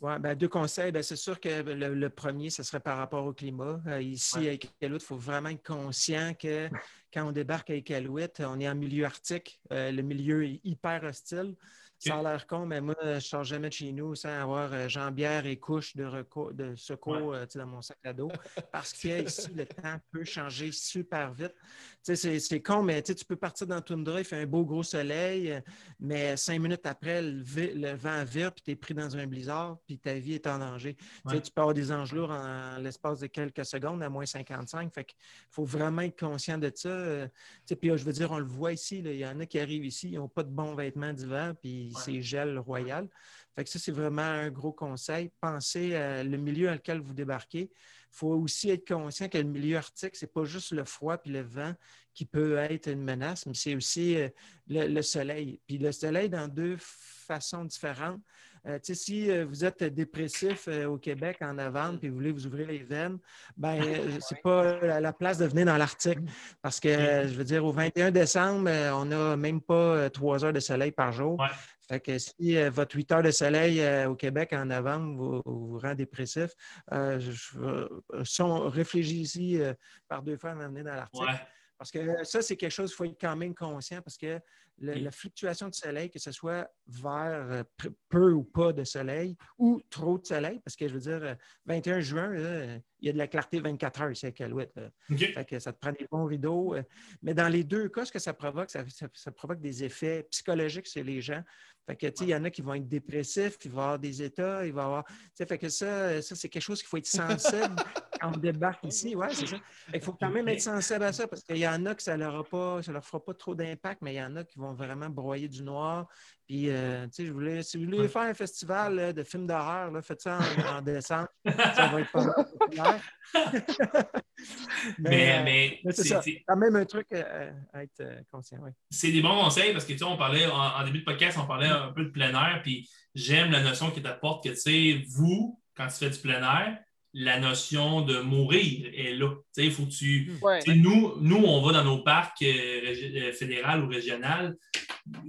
Ouais, ben, deux conseils. Ben, c'est sûr que le, premier, ce serait par rapport au climat. Euh, ici, à Iqaluit, il faut vraiment être conscient que quand on débarque à Iqaluit, on est en milieu arctique. Euh, le milieu est hyper hostile. Ça a l'air con, mais moi, je ne sors jamais de chez nous sans avoir euh, jambière et couche de, de secours dans mon sac à dos. Parce que ici, le temps peut changer super vite. C'est con, mais tu peux partir dans le toundra, il fait un beau gros soleil, euh, mais cinq minutes après, le, vent vire, puis tu es pris dans un blizzard, puis ta vie est en danger. Tu peux avoir des engelures en, l'espace de quelques secondes, à moins 55. Fait qu'il faut vraiment être conscient de ça. Euh, puis je veux dire, on le voit ici, il y en a qui arrivent ici, ils n'ont pas de bons vêtements d'hiver, puis c'est gel royal. Fait que ça, c'est vraiment un gros conseil. Pensez à le milieu dans lequel vous débarquez. Il faut aussi être conscient que le milieu arctique, ce n'est pas juste le froid puis le vent qui peut être une menace, mais c'est aussi euh, le, soleil. Puis le soleil dans deux façons différentes. Euh, si euh, vous êtes dépressif au Québec en novembre puis vous voulez vous ouvrir les veines, ben c'est pas la place de venir dans l'Arctique. Parce que, je veux dire, au 21 décembre, on n'a même pas trois heures de soleil par jour. Fait que si euh, votre 8 heures de soleil euh, au Québec en novembre vous, rend dépressif, euh, je, réfléchissez par deux fois à m'amener dans l'article. Parce que ça, c'est quelque chose qu'il faut être quand même conscient parce que la fluctuation de soleil, que ce soit vers peu ou pas de soleil ou trop de soleil, parce que je veux dire, 21 juin, il y a de la clarté 24 heures ici à Calouette. que ça te prend des bons rideaux. Mais dans les deux cas, ce que ça provoque, ça, ça provoque des effets psychologiques chez les gens. Fait que, il y en a qui vont être dépressifs, il va y avoir des états, il va avoir. Fait que ça, ça c'est quelque chose qu'il faut être sensible quand on débarque ici. Ouais, c'est ça. Il faut quand même être sensible à ça parce qu'il y en a que ça ne leur, leur fera pas trop d'impact, mais il y en a qui vont vraiment broyer du noir, puis, euh, tu sais, je voulais, si vous voulez faire un festival de films d'horreur, faites ça en, décembre. Ça va être pas populaire. mais, mais, euh, c'est quand même un truc à, être euh, conscient. Oui. C'est des bons conseils parce que, tu sais, on parlait, en, début de podcast, on parlait un peu de plein air, puis j'aime la notion qui t'apporte que, tu sais, vous, quand tu fais du plein air, la notion de mourir est là. Il faut que tu. Nous, nous, on va dans nos parcs euh, euh, fédéraux ou régionaux,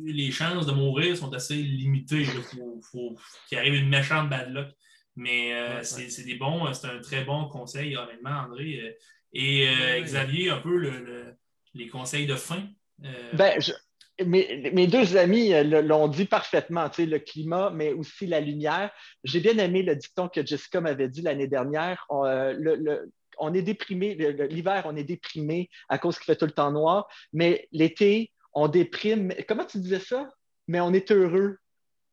les chances de mourir sont assez limitées. Il faut, qu'il arrive une méchante bad luck. Mais euh, c'est des bons, c'est un très bon conseil, honnêtement, André. Et Xavier, un peu les conseils de fin. Ben, je, mes, deux amis euh, l'ont dit parfaitement, le climat, mais aussi la lumière. J'ai bien aimé le dicton que Jessica m'avait dit l'année dernière. On, euh, on est déprimé, l'hiver, on est déprimé à cause qu'il fait tout le temps noir, mais l'été, on déprime. Comment tu disais ça? Mais on est heureux.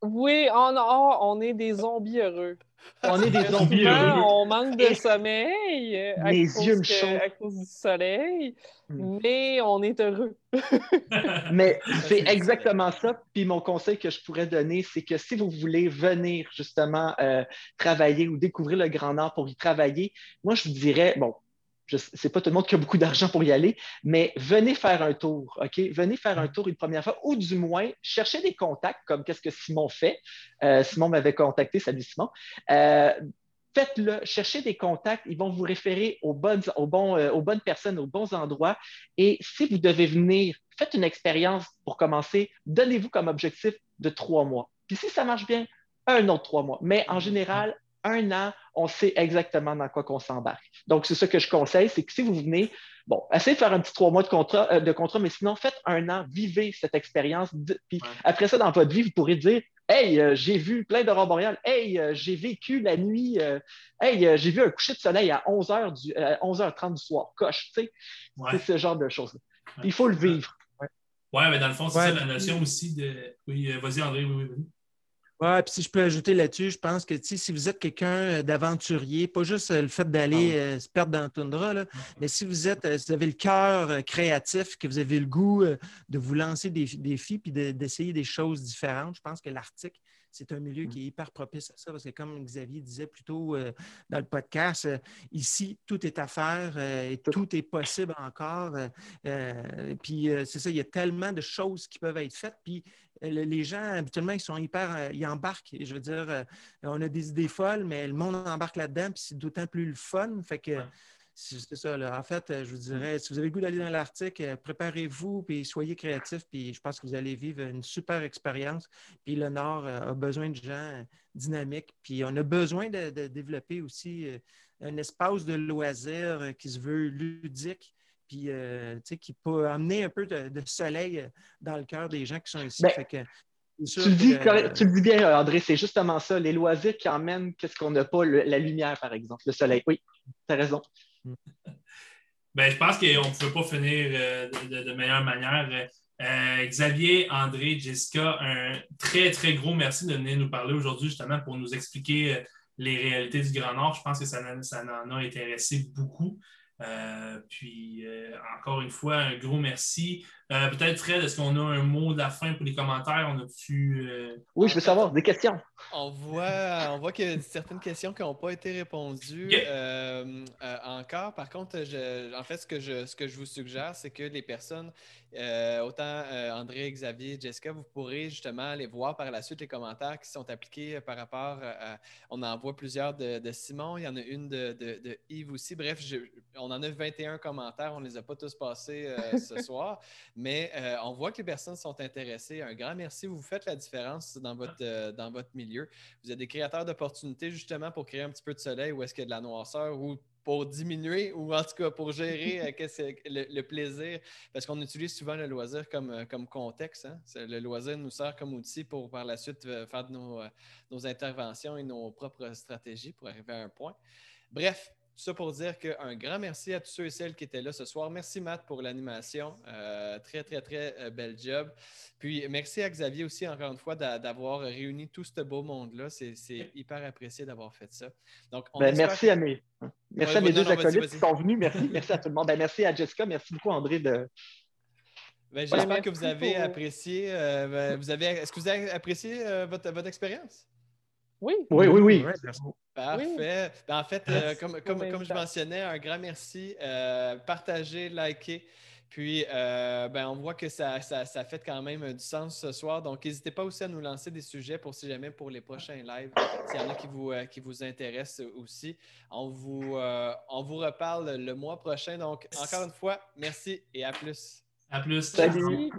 Oui, on, on est des zombies heureux. On est des zombies heureux. On manque de sommeil euh, à, Les cause yeux à cause du soleil, hmm. mais on est heureux. mais c'est exactement ça. Puis mon conseil que je pourrais donner, c'est que si vous voulez venir justement euh, travailler ou découvrir le Grand Nord pour y travailler, moi je vous dirais, bon, sais pas tout le monde qui a beaucoup d'argent pour y aller, mais venez faire un tour, OK? Venez faire un tour une première fois, ou du moins, cherchez des contacts, comme qu'est-ce que Simon fait. Euh, Simon m'avait contacté, salut Simon. Euh, faites-le, cherchez des contacts, ils vont vous référer aux bonnes, aux, bons, euh, aux bonnes personnes, aux bons endroits. Et si vous devez venir, faites une expérience pour commencer, donnez-vous comme objectif de trois mois. Puis si ça marche bien, un autre trois mois. Mais en général, un an, on sait exactement dans quoi qu'on s'embarque. Donc, c'est ce que je conseille, c'est que si vous venez, bon, essayez de faire un petit trois mois de contrat, euh, de contrat mais sinon, faites un an, vivez cette expérience. Puis après ça, dans votre vie, vous pourrez dire Hey, euh, j'ai vu plein d'aurores boréales. Hey, euh, j'ai vécu la nuit. hey, j'ai vu un coucher de soleil à 11h du, 11h30 du soir. Coche, tu sais. C'est ce genre de choses. Il faut le vivre. Oui, mais dans le fond, c'est Ouais, ça la notion aussi de. Oui, vas-y, André, oui, oui, vas-y. Ouais, puis si je peux ajouter là-dessus, je pense que si vous êtes quelqu'un euh, d'aventurier, pas juste euh, le fait d'aller euh, se perdre dans la toundra, là, mais si vous êtes, si vous avez le cœur créatif, que vous avez le goût de vous lancer des défis puis de- d'essayer des choses différentes, je pense que l'Arctique, c'est un milieu qui est hyper propice à ça parce que comme Xavier disait plus tôt euh, dans le podcast, euh, ici, tout est à faire euh, et tout est possible encore. puis c'est ça, il y a tellement de choses qui peuvent être faites. Puis le- les gens, habituellement, ils sont hyper. euh, ils embarquent. Je veux dire, euh, on a des idées folles, mais le monde embarque là-dedans, puis c'est d'autant plus le fun. Fait que Ouais. c'est ça. là. En fait, euh, je vous dirais, si vous avez le goût d'aller dans l'Arctique, euh, préparez-vous, puis soyez créatifs, puis je pense que vous allez vivre une super expérience. Puis le Nord euh, a besoin de gens euh, dynamiques, puis on a besoin de, de développer aussi euh, un espace de loisirs euh, qui se veut ludique puis euh, tu sais, qui peut amener un peu de, de soleil euh, dans le cœur des gens qui sont ici. Ben, Fait que, Tu le, dis, que, correct- tu le dis bien, André, c'est justement ça. Les loisirs qui emmènent qu'est-ce qu'on n'a pas, le- la lumière, par exemple, le soleil. Oui, tu as raison. Ben, je pense qu'on ne pouvait pas finir euh, de, de- de meilleure manière. Euh, Xavier, André, Jessica, un très, très gros merci de venir nous parler aujourd'hui justement pour nous expliquer les réalités du Grand Nord. Je pense que ça, ça en a intéressé beaucoup. Euh, puis, euh, encore une fois, un gros merci. Euh, Peut-être, Fred, est-ce qu'on a un mot de la fin pour les commentaires? On a-tu. euh, Oui, je veux savoir, des questions. On voit, on voit qu'il y a certaines questions qui n'ont pas été répondues Yeah. euh, euh, encore. Par contre, je- en fait, ce que je, ce que je vous suggère, c'est que les personnes, euh, autant euh, André, Xavier, Jessica, vous pourrez justement aller voir par la suite les commentaires qui sont appliqués par rapport à. On en voit plusieurs de, de Simon, il y en a une de, de- de Yves aussi. Bref, je- on en a 21 commentaires, on ne les a pas tous passés euh, ce soir, mais euh, on voit que les personnes sont intéressées. Un grand merci, vous faites la différence dans votre, euh, dans votre milieu. Vous êtes des créateurs d'opportunités justement pour créer un petit peu de soleil où est-ce qu'il y a de la noirceur ou pour diminuer ou en tout cas pour gérer euh, le, le plaisir? Parce qu'on utilise souvent le loisir comme, comme contexte. hein. Le loisir nous sert comme outil pour par la suite euh, faire de nos, euh, nos interventions et nos propres stratégies pour arriver à un point. Bref, ça pour dire qu'un grand merci à tous ceux et celles qui étaient là ce soir. Merci Matt pour l'animation. Euh, très, très, très euh, bel job. Puis merci à Xavier aussi, encore une fois, d'a- d'avoir réuni tout ce beau monde-là. C'est c'est hyper apprécié d'avoir fait ça. Donc, on Ben, merci à mes, merci Ouais, à mes deux acolytes qui sont venus. Merci, merci à tout le monde. Ben, merci à Jessica. Merci beaucoup, André, de, Ben, J'espère que vous avez pour- apprécié. euh, ben, vous avez, Est-ce que vous avez apprécié euh, votre, votre expérience? Oui. Oui, oui, oui. Merci. Parfait. Ben, en fait, euh, comme, comme, comme je mentionnais, un grand merci. Euh, partagez, likez. Puis, euh, ben, on voit que ça, ça, ça fait quand même du sens ce soir. Donc, n'hésitez pas aussi à nous lancer des sujets pour si jamais pour les prochains lives, s'il y en a qui vous, euh, qui vous intéressent aussi. On vous, euh, on vous reparle le mois prochain. Donc, encore une fois, merci et à plus. À plus. Salut.